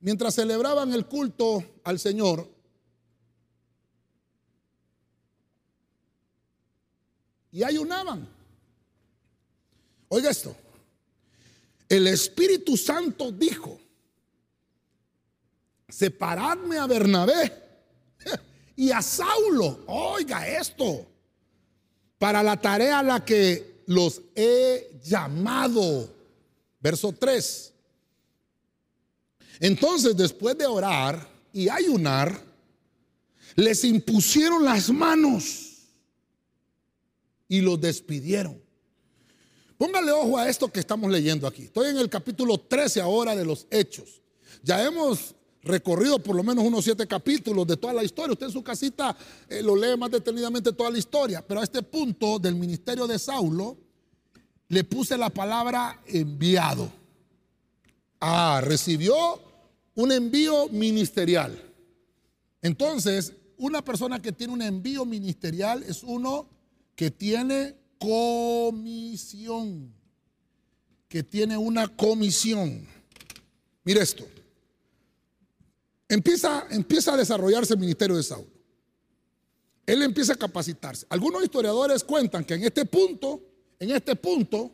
mientras celebraban el culto al Señor, y ayunaban. Oiga esto. El Espíritu Santo dijo, separadme a Bernabé y a Saulo, oiga esto, para la tarea a la que los he llamado. Verso 3. Entonces, después de orar y ayunar, les impusieron las manos y los despidieron. Póngale ojo a esto que estamos leyendo aquí. Estoy en el capítulo 13 ahora de los Hechos. Ya hemos recorrido por lo menos unos siete capítulos de toda la historia. Usted en su casita eh, lo lee más detenidamente toda la historia. Pero a este punto del ministerio de Saulo le puse la palabra enviado. Ah, recibió un envío ministerial. Entonces, una persona que tiene un envío ministerial es uno que tiene comisión, que tiene una comisión. Mire esto. Empieza, empieza a desarrollarse el ministerio de Saulo. Él empieza a capacitarse. Algunos historiadores cuentan que en este punto, en este punto,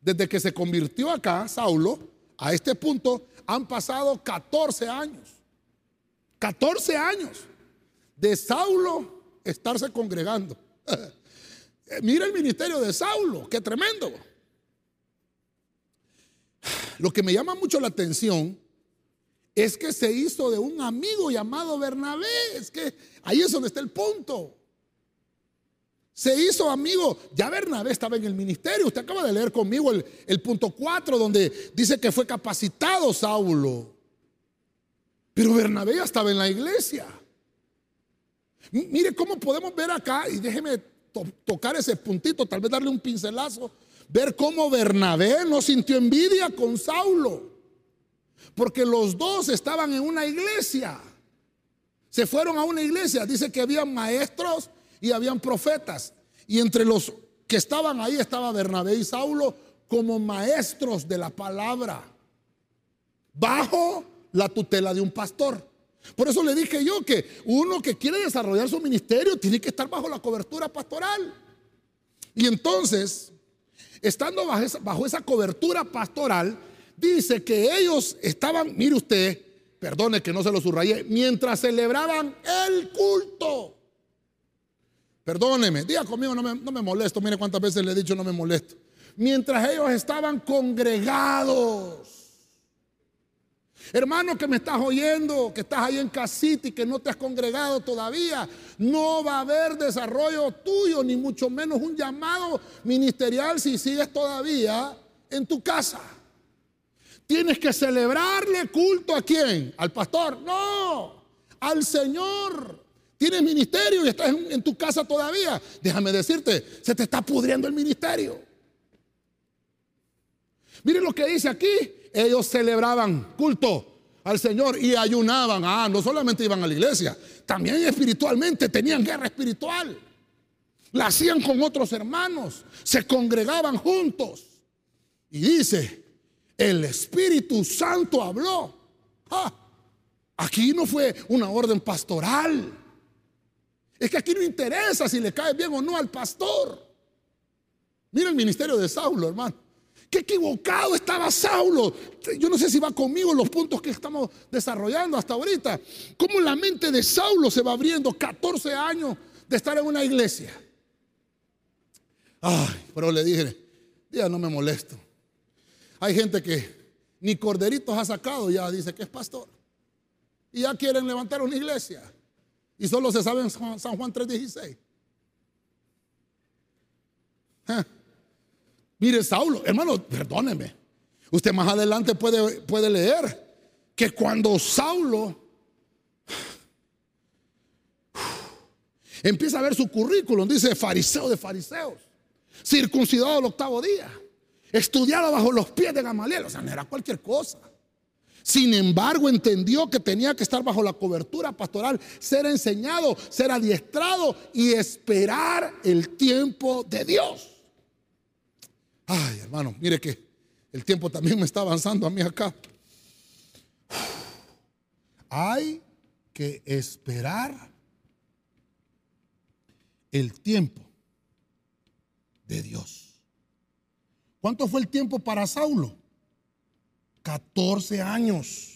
desde que se convirtió acá, Saulo, a este punto han pasado 14 años. 14 años de Saulo estarse congregando. Mira el ministerio de Saulo, qué tremendo. Lo que me llama mucho la atención es que se hizo de un amigo llamado Bernabé. Es que ahí es donde está el punto. Se hizo amigo. Ya Bernabé estaba en el ministerio. Usted acaba de leer conmigo el, punto 4 donde dice que fue capacitado Saulo. Pero Bernabé ya estaba en la iglesia. Mire cómo podemos ver acá, y déjeme tocar ese puntito, tal vez darle un pincelazo, ver cómo Bernabé no sintió envidia con Saulo, porque los dos estaban en una iglesia. Se fueron a una iglesia, dice que habían maestros y habían profetas, y entre los que estaban ahí estaba Bernabé y Saulo como maestros de la palabra, bajo la tutela de un pastor. Por eso le dije yo que uno que quiere desarrollar su ministerio tiene que estar bajo la cobertura pastoral. Y entonces, estando bajo esa, cobertura pastoral, dice que ellos estaban, mire usted, perdone que no se lo subrayé, mientras celebraban el culto. Perdóneme, diga conmigo, no me, no me molesto, mire cuántas veces le he dicho no me molesto. Mientras ellos estaban congregados Hermano que me estás oyendo, que estás ahí en casita y que no te has congregado todavía, no va a haber desarrollo tuyo, ni mucho menos un llamado ministerial si sigues todavía en tu casa. Tienes que celebrarle culto a quién? Al pastor. No, al Señor. Tienes ministerio y estás en, tu casa todavía. Déjame decirte, se te está pudriendo el ministerio. Miren lo que dice aquí ellos celebraban culto al Señor y ayunaban. Ah, no solamente iban a la iglesia, también espiritualmente tenían guerra espiritual. La hacían con otros hermanos, se congregaban juntos. Y dice, el Espíritu Santo habló. Ah, aquí no fue una orden pastoral. Es que aquí no interesa si le cae bien o no al pastor. Mira el ministerio de Saulo, hermano. Qué equivocado estaba Saulo. Yo no sé si va conmigo los puntos que estamos desarrollando hasta ahorita. Cómo la mente de Saulo se va abriendo 14 años de estar en una iglesia. Ay, pero le dije, ya no me molesto. Hay gente que ni corderitos ha sacado, ya dice que es pastor. Y ya quieren levantar una iglesia. Y solo se sabe en San Juan 3:16. Mire, Saulo, hermano, perdóneme. Usted más adelante puede, puede leer que cuando Saulo empieza a ver su currículum, dice fariseo de fariseos, circuncidado el octavo día, estudiado bajo los pies de Gamaliel, o sea, no era cualquier cosa. Sin embargo, entendió que tenía que estar bajo la cobertura pastoral, ser enseñado, ser adiestrado y esperar el tiempo de Dios. Ay, hermano, mire que el tiempo también me está avanzando a mí acá. Hay que esperar el tiempo de Dios. ¿Cuánto fue el tiempo para Saulo? 14 años.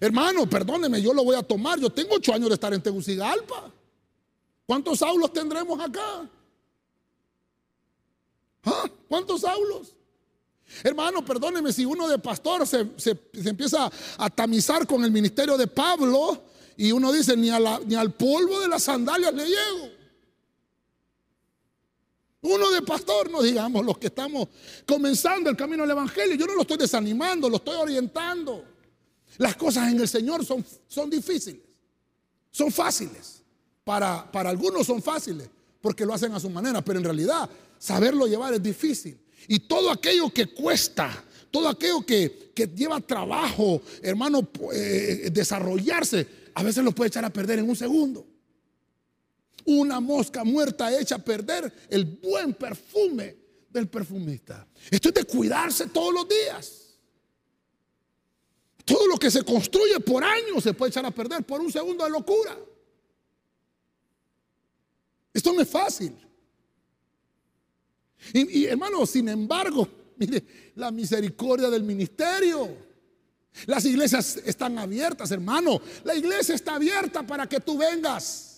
Hermano, perdóneme, yo lo voy a tomar. Yo tengo 8 años de estar en Tegucigalpa. ¿Cuántos Saulos tendremos acá? ¿Ah? ¿Cuántos Saulos? Hermano, perdóneme, si uno de pastor se, empieza a tamizar con el ministerio de Pablo y uno dice, ni, ni al polvo de las sandalias le llego. Uno de pastor, no digamos los que estamos comenzando el camino del Evangelio. Yo no lo estoy desanimando, lo estoy orientando. Las cosas en el Señor son, son difíciles, son fáciles. Para, para algunos son fáciles porque lo hacen a su manera, pero en realidad saberlo llevar es difícil. Y todo aquello que cuesta todo aquello que, que lleva trabajo, hermano, eh, desarrollarse, a veces lo puede echar a perder en un segundo. Una mosca muerta echa a perder el buen perfume del perfumista. Esto es de cuidarse todos los días. Todo lo que se construye por años se puede echar a perder por un segundo de locura. Esto no es fácil. Y, hermano, sin embargo, mire, la misericordia del ministerio. Las iglesias están abiertas, hermano. La iglesia está abierta para que tú vengas.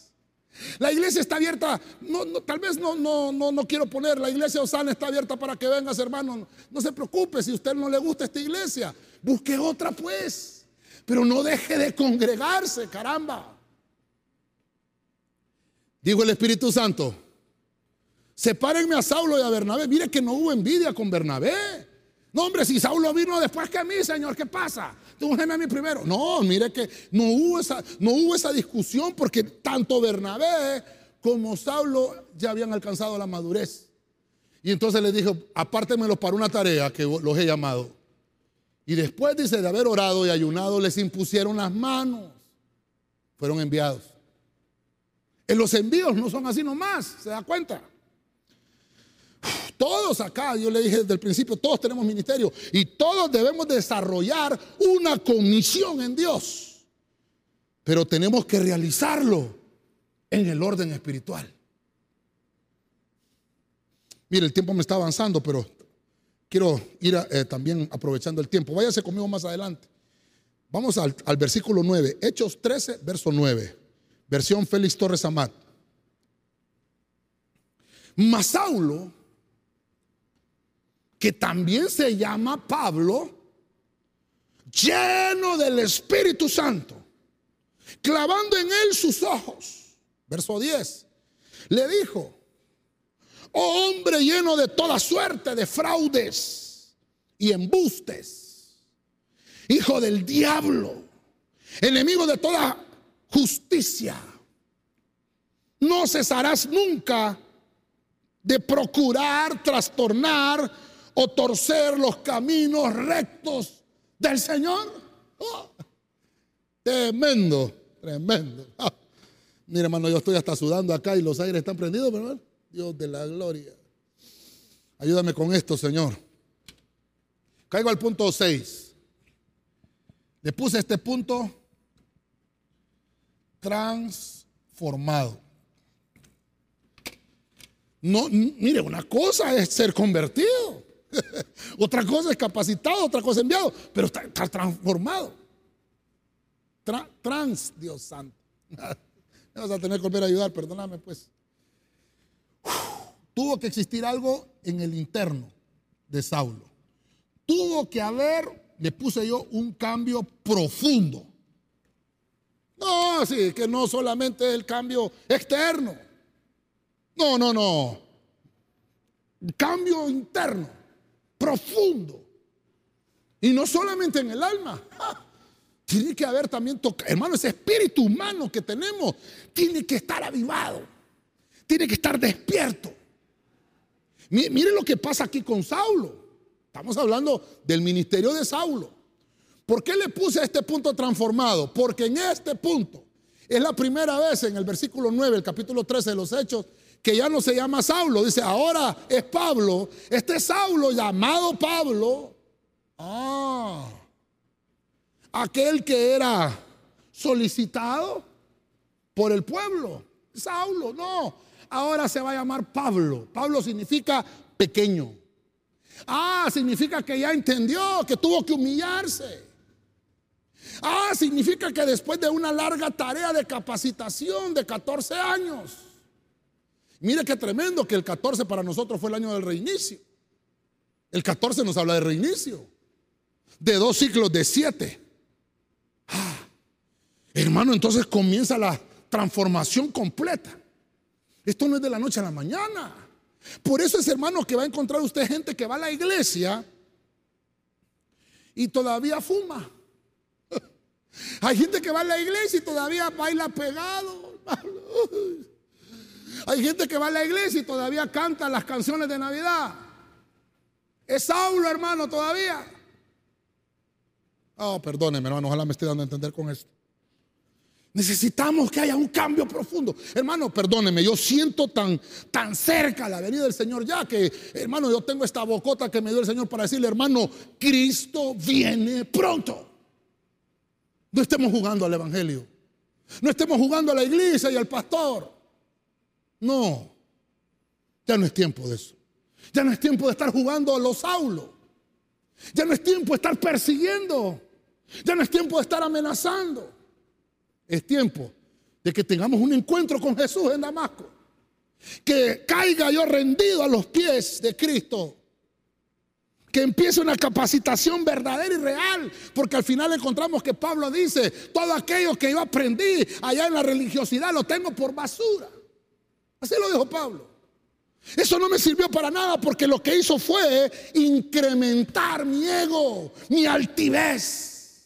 La iglesia está abierta, no, tal vez no, no, no, no quiero poner, la iglesia Osana está abierta para que vengas, hermano. No se preocupe si a usted no le gusta esta iglesia. Busque otra pues. Pero no deje de congregarse, caramba. Digo el Espíritu Santo, sepárenme a Saulo y a Bernabé. Mire que no hubo envidia con Bernabé. No, hombre, si Saulo vino después que a mí, Señor, ¿qué pasa? Tú a mí primero. No, mire que no hubo, esa, no hubo esa discusión porque tanto Bernabé como Saulo ya habían alcanzado la madurez. Y entonces le dijo, apártemelos para una tarea que los he llamado. Y después, dice, de haber orado y ayunado, les impusieron las manos. Fueron enviados. En los envíos no son así nomás, ¿se da cuenta? Todos acá, yo le dije desde el principio, todos tenemos ministerio y todos debemos desarrollar una comisión en Dios. Pero tenemos que realizarlo en el orden espiritual. Mire, el tiempo me está avanzando, pero quiero ir eh, también aprovechando el tiempo. Váyase conmigo más adelante. Vamos al, al versículo 9, Hechos 13, verso 9, versión Félix Torres Amat. Masaulo que también se llama Pablo, lleno del Espíritu Santo, clavando en él sus ojos. Verso 10. Le dijo, oh hombre lleno de toda suerte de fraudes y embustes, hijo del diablo, enemigo de toda justicia, no cesarás nunca de procurar trastornar o torcer los caminos rectos del Señor. Oh, tremendo, tremendo. Ah, mira, hermano, yo estoy hasta sudando acá y los aires están prendidos, ¿verdad? Dios de la gloria. Ayúdame con esto, Señor. Caigo al punto 6. Le puse este punto transformado. No, mire, una cosa es ser convertido. otra cosa es capacitado, otra cosa enviado, pero está, transformado. trans, Dios santo. Me vas a tener que volver a ayudar, perdóname pues. tuvo que existir algo en el interno de Saulo. Tuvo que haber, le puse yo, un cambio profundo. No, sí, que no solamente el cambio externo. No, no, no. Cambio interno profundo. Y no solamente en el alma. Tiene que haber también, hermano, ese espíritu humano que tenemos tiene que estar avivado. Tiene que estar despierto. Miren lo que pasa aquí con Saulo. Estamos hablando del ministerio de Saulo. ¿Por qué le puse a este punto transformado? Porque en este punto es la primera vez en el versículo 9, el capítulo 13 de los Hechos, que ya no se llama Saulo, dice, ahora es Pablo, este Saulo llamado Pablo, ah, aquel que era solicitado por el pueblo, Saulo, no, ahora se va a llamar Pablo, Pablo significa pequeño, ah, significa que ya entendió que tuvo que humillarse. Ah, significa que después de una larga tarea de capacitación de 14 años, Mire qué tremendo que el 14 para nosotros fue el año del reinicio. El 14 nos habla de reinicio. De dos ciclos de siete. Ah, hermano, entonces comienza la transformación completa. Esto no es de la noche a la mañana. Por eso es, hermano, que va a encontrar usted gente que va a la iglesia y todavía fuma. Hay gente que va a la iglesia y todavía baila pegado. Hay gente que va a la iglesia y todavía canta las canciones de Navidad. Es Saulo, hermano, todavía. Oh, perdóneme, hermano, ojalá me esté dando a entender con esto. Necesitamos que haya un cambio profundo. Hermano, perdóneme, yo siento tan, tan cerca la venida del Señor ya que, hermano, yo tengo esta bocota que me dio el Señor para decirle, hermano, Cristo viene pronto. No estemos jugando al Evangelio. No estemos jugando a la iglesia y al pastor. No, ya no es tiempo de eso. Ya no es tiempo de estar jugando a los saulos. Ya no es tiempo de estar persiguiendo. Ya no es tiempo de estar amenazando. Es tiempo de que tengamos un encuentro con Jesús en Damasco. Que caiga yo rendido a los pies de Cristo. Que empiece una capacitación verdadera y real. Porque al final encontramos que Pablo dice, todo aquello que yo aprendí allá en la religiosidad lo tengo por basura. Así lo dijo Pablo. Eso no me sirvió para nada porque lo que hizo fue incrementar mi ego, mi altivez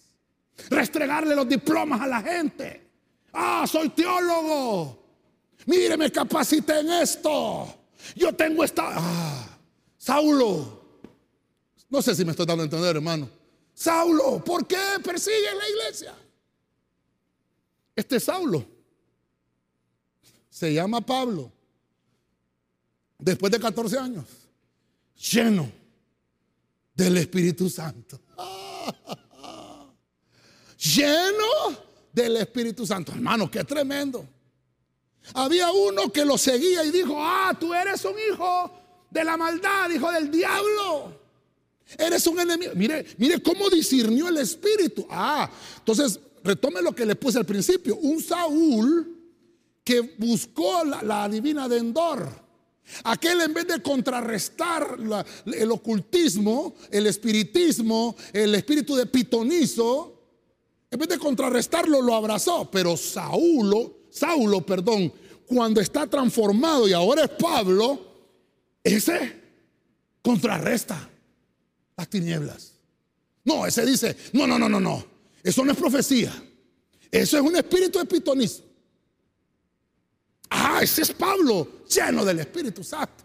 restregarle los diplomas a la gente. Ah, soy teólogo. Mire, me capacité en esto. Yo tengo esta. Ah, Saulo. No sé si me estoy dando a entender, hermano. Saulo, ¿por qué persigue la iglesia? Este Saulo se llama Pablo. Después de 14 años, lleno del Espíritu Santo. lleno del Espíritu Santo. Hermano, qué tremendo. Había uno que lo seguía y dijo, ah, tú eres un hijo de la maldad, hijo del diablo. Eres un enemigo. Mire, mire cómo discernió el Espíritu. Ah, entonces retome lo que le puse al principio. Un Saúl que buscó la, divina de. Aquel en vez de contrarrestar el ocultismo, el espiritismo, el espíritu de pitonizo, en vez de contrarrestarlo, lo abrazó. Pero Saulo, Saulo, perdón, cuando está transformado y ahora es Pablo, ese contrarresta las tinieblas. No, ese dice, no, no, no, no, no. Eso no es profecía. Eso es un espíritu de Ah, ese es Pablo, lleno del Espíritu Santo.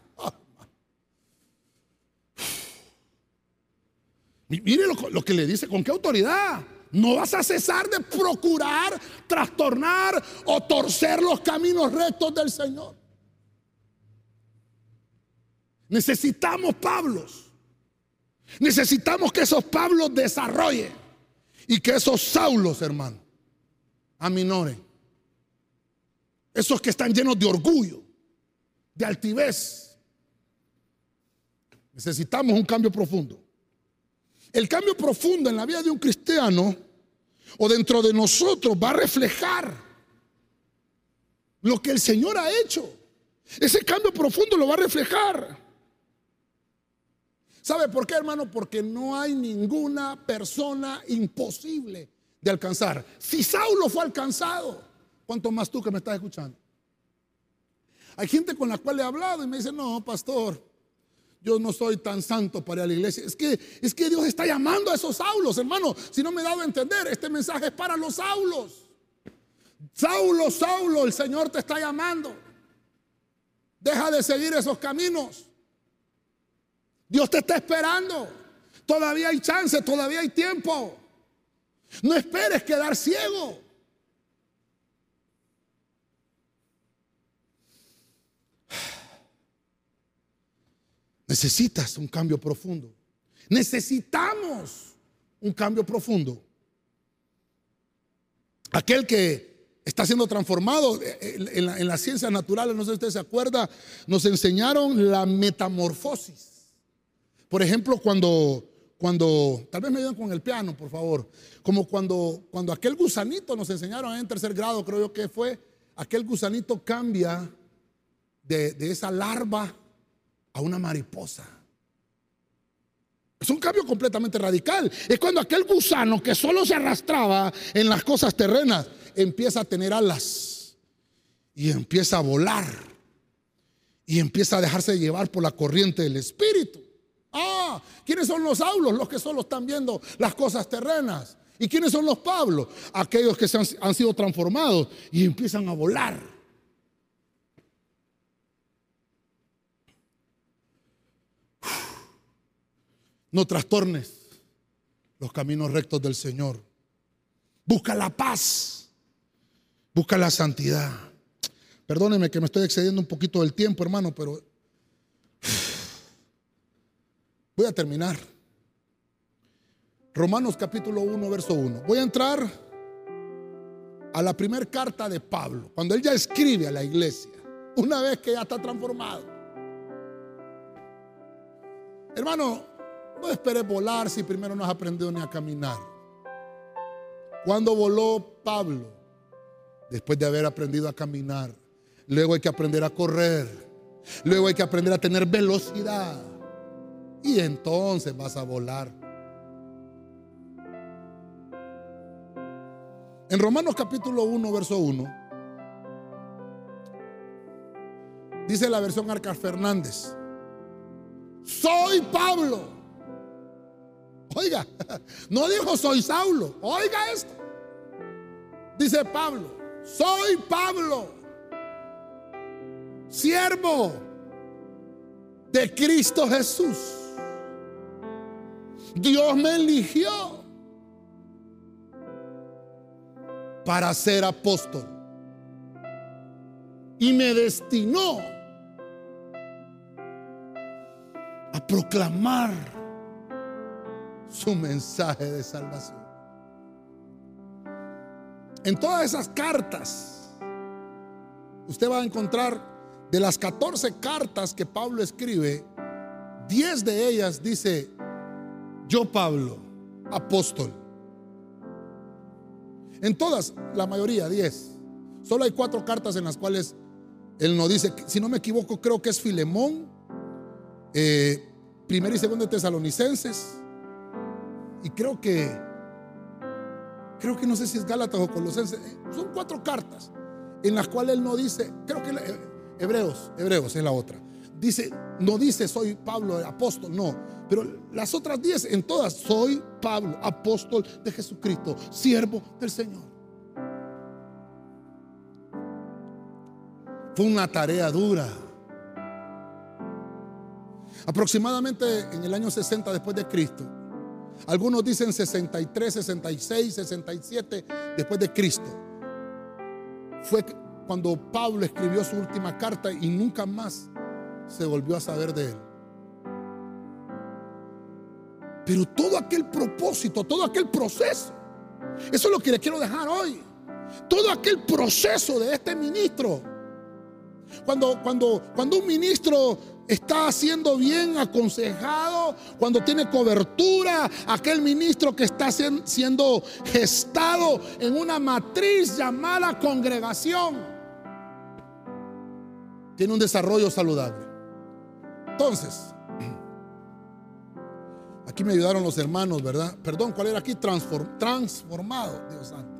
Mire lo que le dice, con qué autoridad. No vas a cesar de procurar trastornar o torcer los caminos rectos del Señor. Necesitamos Pablos. Necesitamos que esos Pablos desarrollen y que esos Saulos, hermano, aminoren. Esos que están llenos de orgullo, de altivez. Necesitamos un cambio profundo. El cambio profundo en la vida de un cristiano o dentro de nosotros va a reflejar lo que el Señor ha hecho. Ese cambio profundo lo va a reflejar. ¿Sabe por qué, hermano? Porque no hay ninguna persona imposible de alcanzar. Si Saulo fue alcanzado, ¿cuánto más tú que me estás escuchando? Hay gente con la cual he hablado y me dice, no, pastor, yo no soy tan santo para ir a la iglesia. Es que, es que Dios está llamando a esos Saulos, hermano. Si no me he dado a entender, este mensaje es para los Saulos. Saulo, Saulo, el Señor te está llamando. Deja de seguir esos caminos. Dios te está esperando. Todavía hay chance, todavía hay tiempo. No esperes quedar ciego. Necesitas un cambio profundo. Necesitamos un cambio profundo. Aquel que está siendo transformado eh, eh, en, las ciencias naturales, no sé si usted se acuerda, nos enseñaron la metamorfosis. Por ejemplo, cuando, cuando, tal vez me ayuden con el piano, por favor, como cuando, cuando aquel gusanito nos enseñaron en tercer grado, creo yo que fue, aquel gusanito cambia de esa larva a una mariposa. Es un cambio completamente radical. Es cuando aquel gusano que solo se arrastraba en las cosas terrenas empieza a tener alas y empieza a volar y empieza a dejarse llevar por la corriente del espíritu. Ah, ¿quiénes son los aulos? Los que solo están viendo las cosas terrenas. ¿Y quiénes son los Pablos? Aquellos que han, han sido transformados y empiezan a volar. No trastornes los caminos rectos del Señor. Busca la paz. Busca la santidad. Perdóneme que me estoy excediendo un poquito del tiempo, hermano, pero voy a terminar. Romanos capítulo 1, verso 1. Voy a entrar a la primera carta de Pablo, cuando él ya escribe a la iglesia, una vez que ya está transformado. Hermano, no esperes volar si primero no has aprendido ni a caminar. Cuando voló Pablo, después de haber aprendido a caminar, luego hay que aprender a correr, luego hay que aprender a tener velocidad y entonces vas a volar. En Romanos capítulo 1, verso 1, dice la versión Arcas Fernández, soy Pablo. Oiga, no dijo soy Saulo, oiga esto. Dice Pablo, soy Pablo, siervo de Cristo Jesús. Dios me eligió para ser apóstol. Y me destinó a proclamar su mensaje de salvación. En todas esas cartas, usted va a encontrar de las 14 cartas que Pablo escribe, 10 de ellas dice, yo Pablo, apóstol. En todas, la mayoría, 10. Solo hay cuatro cartas en las cuales él no dice, si no me equivoco, creo que es Filemón, eh, y segundo de Tesalonicenses, y creo que, creo que no sé si es Gálatas o Colosenses, eh, son cuatro cartas en las cuales él no dice, creo que eh, Hebreos, Hebreos es la otra, dice, no dice soy Pablo, apóstol, no, pero las otras diez, en todas, soy Pablo, apóstol de Jesucristo, siervo del Señor. Fue una tarea dura. Aproximadamente en el año 60 después de Cristo. Algunos dicen 63, 66, 67 después de Cristo. Fue cuando Pablo escribió su última carta y nunca más se volvió a saber de él. Pero todo aquel propósito, todo aquel proceso, eso es lo que le quiero dejar hoy. Todo aquel proceso de este ministro. Cuando, cuando, cuando un ministro está siendo bien aconsejado, cuando tiene cobertura, aquel ministro que está siendo gestado en una matriz llamada congregación, tiene un desarrollo saludable. Entonces, Aquí me ayudaron los hermanos, ¿verdad? Perdón, ¿cuál era aquí? transformado, Dios santo.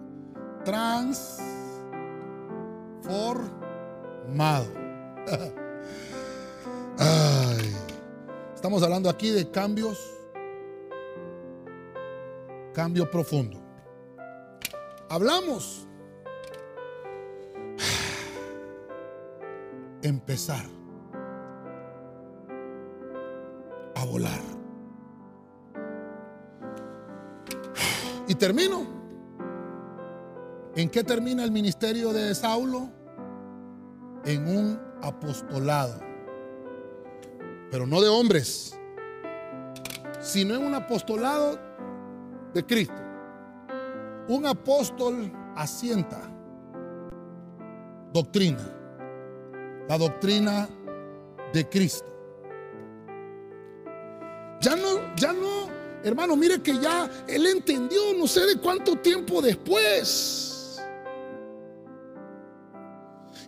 Transformado. Estamos hablando aquí de cambios, cambio profundo. Hablamos. Empezar a volar. Y termino. ¿En qué termina el ministerio de Saulo? En un apostolado. Pero no de hombres, sino en un apostolado de Cristo. Un apóstol asienta doctrina, la doctrina de Cristo. Ya no, ya no Hermano, mire que ya él entendió, no sé de cuánto tiempo después.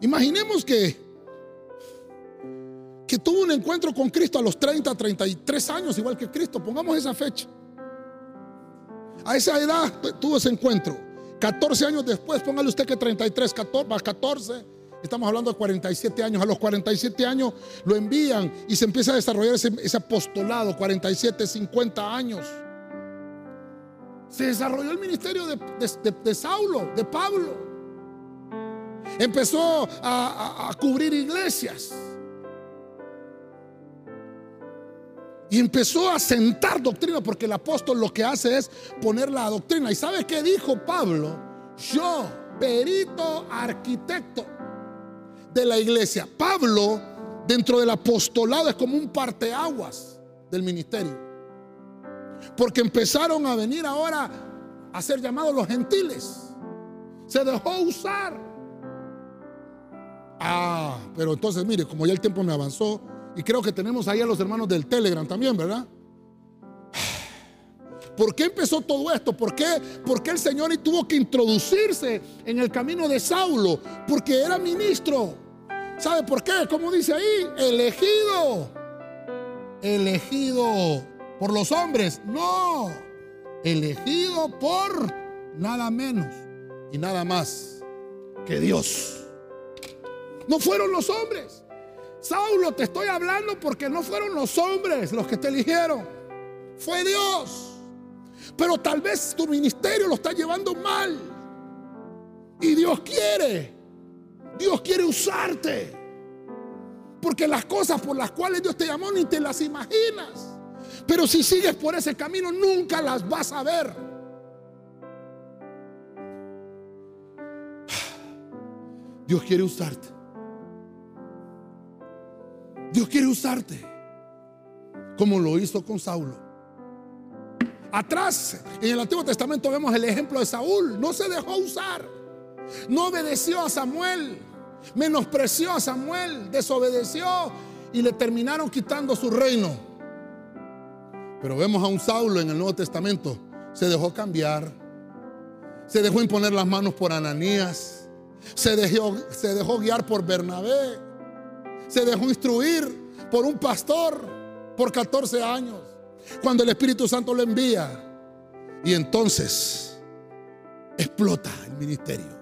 Imaginemos que que tuvo un encuentro con Cristo a los 30, 33 años, igual que Cristo, pongamos esa fecha. A esa edad tuvo ese encuentro. 14 años después, póngale usted que 33, 14, 14 Estamos hablando de 47 años. A los 47 años lo envían y se empieza a desarrollar ese, apostolado. 47, 50 años. Se desarrolló el ministerio de, Saulo, de Pablo. Empezó a, cubrir iglesias. Y empezó a sentar doctrina, porque el apóstol lo que hace es poner la doctrina. ¿Y sabe qué dijo Pablo? Yo, perito arquitecto de la iglesia. Pablo, dentro del apostolado, es como un parteaguas del ministerio. Porque empezaron a venir ahora a ser llamados los gentiles. Se dejó usar. Ah, pero entonces mire, como ya el tiempo me avanzó, y creo que tenemos ahí a los hermanos del Telegram también, ¿verdad? ¿Por qué empezó todo esto? ¿Por qué, ¿Por qué el Señor tuvo que introducirse en el camino de Saulo? Porque era ministro. ¿Sabe por qué? Como dice ahí, elegido. Elegido por los hombres. No. Elegido por nada menos y nada más que Dios. No fueron los hombres. Saulo, te estoy hablando porque no fueron los hombres los que te eligieron. Fue Dios. Pero tal vez tu ministerio lo está llevando mal. Y Dios quiere. Dios quiere usarte. Porque las cosas por las cuales Dios te llamó ni te las imaginas. Pero si sigues por ese camino nunca las vas a ver. Dios quiere usarte. Dios quiere usarte. Como lo hizo con Saulo. Atrás, en el Antiguo Testamento vemos el ejemplo de Saúl. No se dejó usar. No obedeció a Samuel. Menospreció a Samuel. Desobedeció. Y le terminaron quitando su reino. Pero vemos a un Saulo en el Nuevo Testamento. Se dejó cambiar. Se dejó imponer las manos por Ananías. Se dejó, se dejó guiar por Bernabé. Se dejó instruir por un pastor por 14 años. Cuando el Espíritu Santo lo envía. Y entonces explota el ministerio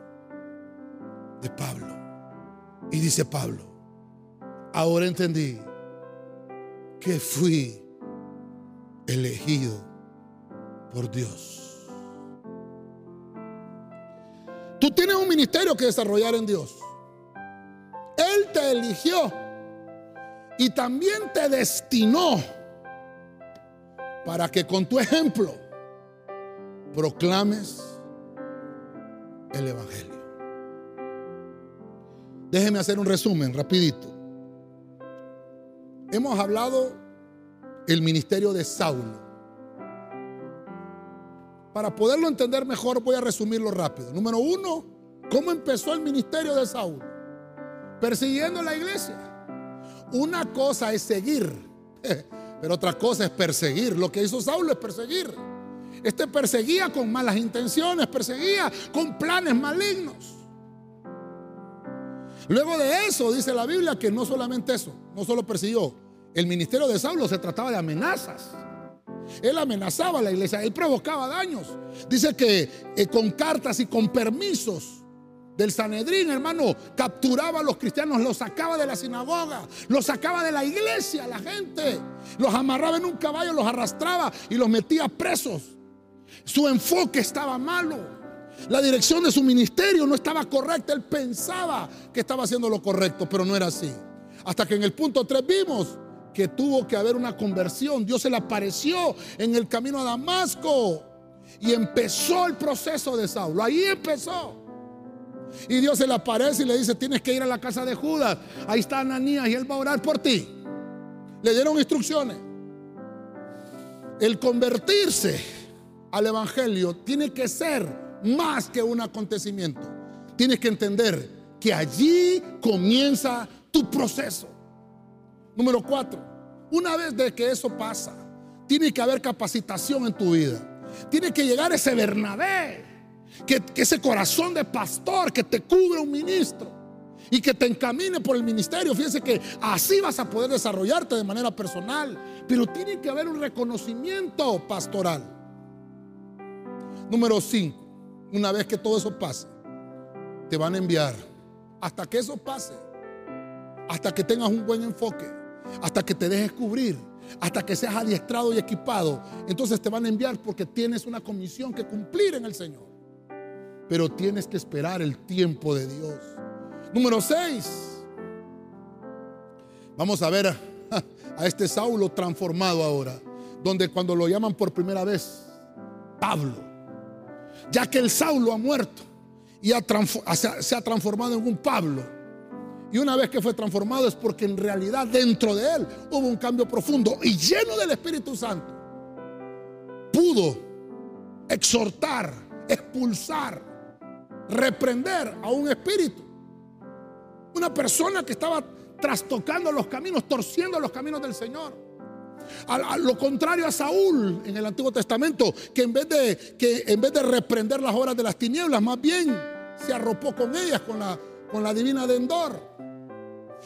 de Pablo. Y dice Pablo, ahora entendí que fui elegido por Dios. Tú tienes un ministerio que desarrollar en Dios. Él te eligió y también te destinó para que con tu ejemplo proclames el Evangelio. Déjeme hacer un resumen rapidito. Hemos hablado el ministerio de Saulo. Para poderlo entender mejor voy a resumirlo rápido. Número uno, ¿cómo empezó el ministerio de Saulo? Persiguiendo la iglesia. Una cosa es seguir, pero otra cosa es perseguir. Lo que hizo Saulo es perseguir. Este perseguía con malas intenciones, perseguía con planes malignos. Luego de eso dice la Biblia que no solamente eso, no solo persiguió, el ministerio de Saulo se trataba de amenazas. Él amenazaba a la iglesia, él provocaba daños. Dice que eh, con cartas y con permisos del Sanedrín, hermano, capturaba a los cristianos, los sacaba de la sinagoga, los sacaba de la iglesia, la gente, los amarraba en un caballo, los arrastraba y los metía presos. Su enfoque estaba malo. La dirección de su ministerio no estaba correcta. Él pensaba que estaba haciendo lo correcto, pero no era así. Hasta que en el punto 3 vimos que tuvo que haber una conversión. Dios se le apareció en el camino a Damasco y empezó el proceso de Saulo. Ahí empezó. Y Dios se le aparece y le dice, tienes que ir a la casa de Judas. Ahí está Ananías y él va a orar por ti. Le dieron instrucciones. El convertirse al Evangelio tiene que ser más que un acontecimiento. Tienes que entender que allí comienza tu proceso. Número cuatro, una vez de que eso pasa, tiene que haber capacitación en tu vida. Tiene que llegar ese Bernabé, que, ese corazón de pastor que te cubre un ministro y que te encamine por el ministerio. Fíjense que así vas a poder desarrollarte de manera personal, pero tiene que haber un reconocimiento pastoral. Número 5, una vez que todo eso pase, te van a enviar. Hasta que eso pase, hasta que tengas un buen enfoque, hasta que te dejes cubrir, hasta que seas adiestrado y equipado, entonces te van a enviar porque tienes una comisión que cumplir en el Señor. Pero tienes que esperar el tiempo de Dios. Número 6. Vamos a ver a este Saulo transformado ahora, donde cuando lo llaman por primera vez, Pablo, ya que el Saulo ha muerto y se ha transformado en un Pablo. Y una vez que fue transformado es porque en realidad dentro de él hubo un cambio profundo y lleno del Espíritu Santo. Pudo exhortar, expulsar, reprender a un espíritu. Una persona que estaba trastocando los caminos, torciendo los caminos del Señor. A, lo contrario a Saúl en el Antiguo Testamento, que en, vez de, que en vez de reprender las obras de las tinieblas, más bien se arropó con ellas, con la, con la divina de Endor.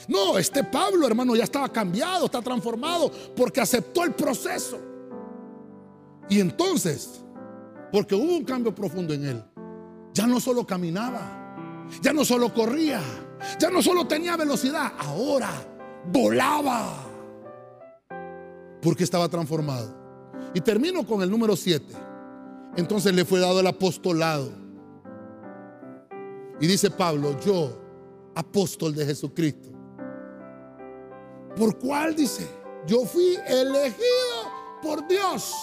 No, este Pablo, hermano, ya estaba cambiado, está transformado, porque aceptó el proceso. Y entonces, porque hubo un cambio profundo en él, ya no solo caminaba, ya no solo corría, ya no solo tenía velocidad, ahora volaba. Porque estaba transformado. Y termino con el número 7. Entonces le fue dado el apostolado. Y dice Pablo, yo, apóstol de Jesucristo. ¿Por cuál dice? Yo fui elegido por Dios,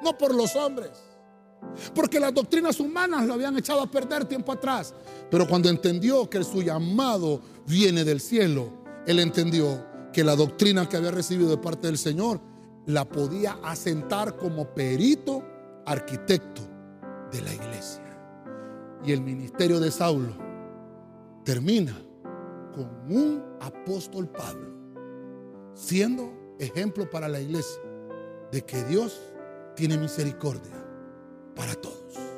no por los hombres. Porque las doctrinas humanas lo habían echado a perder tiempo atrás. Pero cuando entendió que su llamado viene del cielo, él entendió que la doctrina que había recibido de parte del Señor la podía asentar como perito arquitecto de la iglesia. Y el ministerio de Saulo termina con un apóstol Pablo, siendo ejemplo para la iglesia de que Dios tiene misericordia para todos.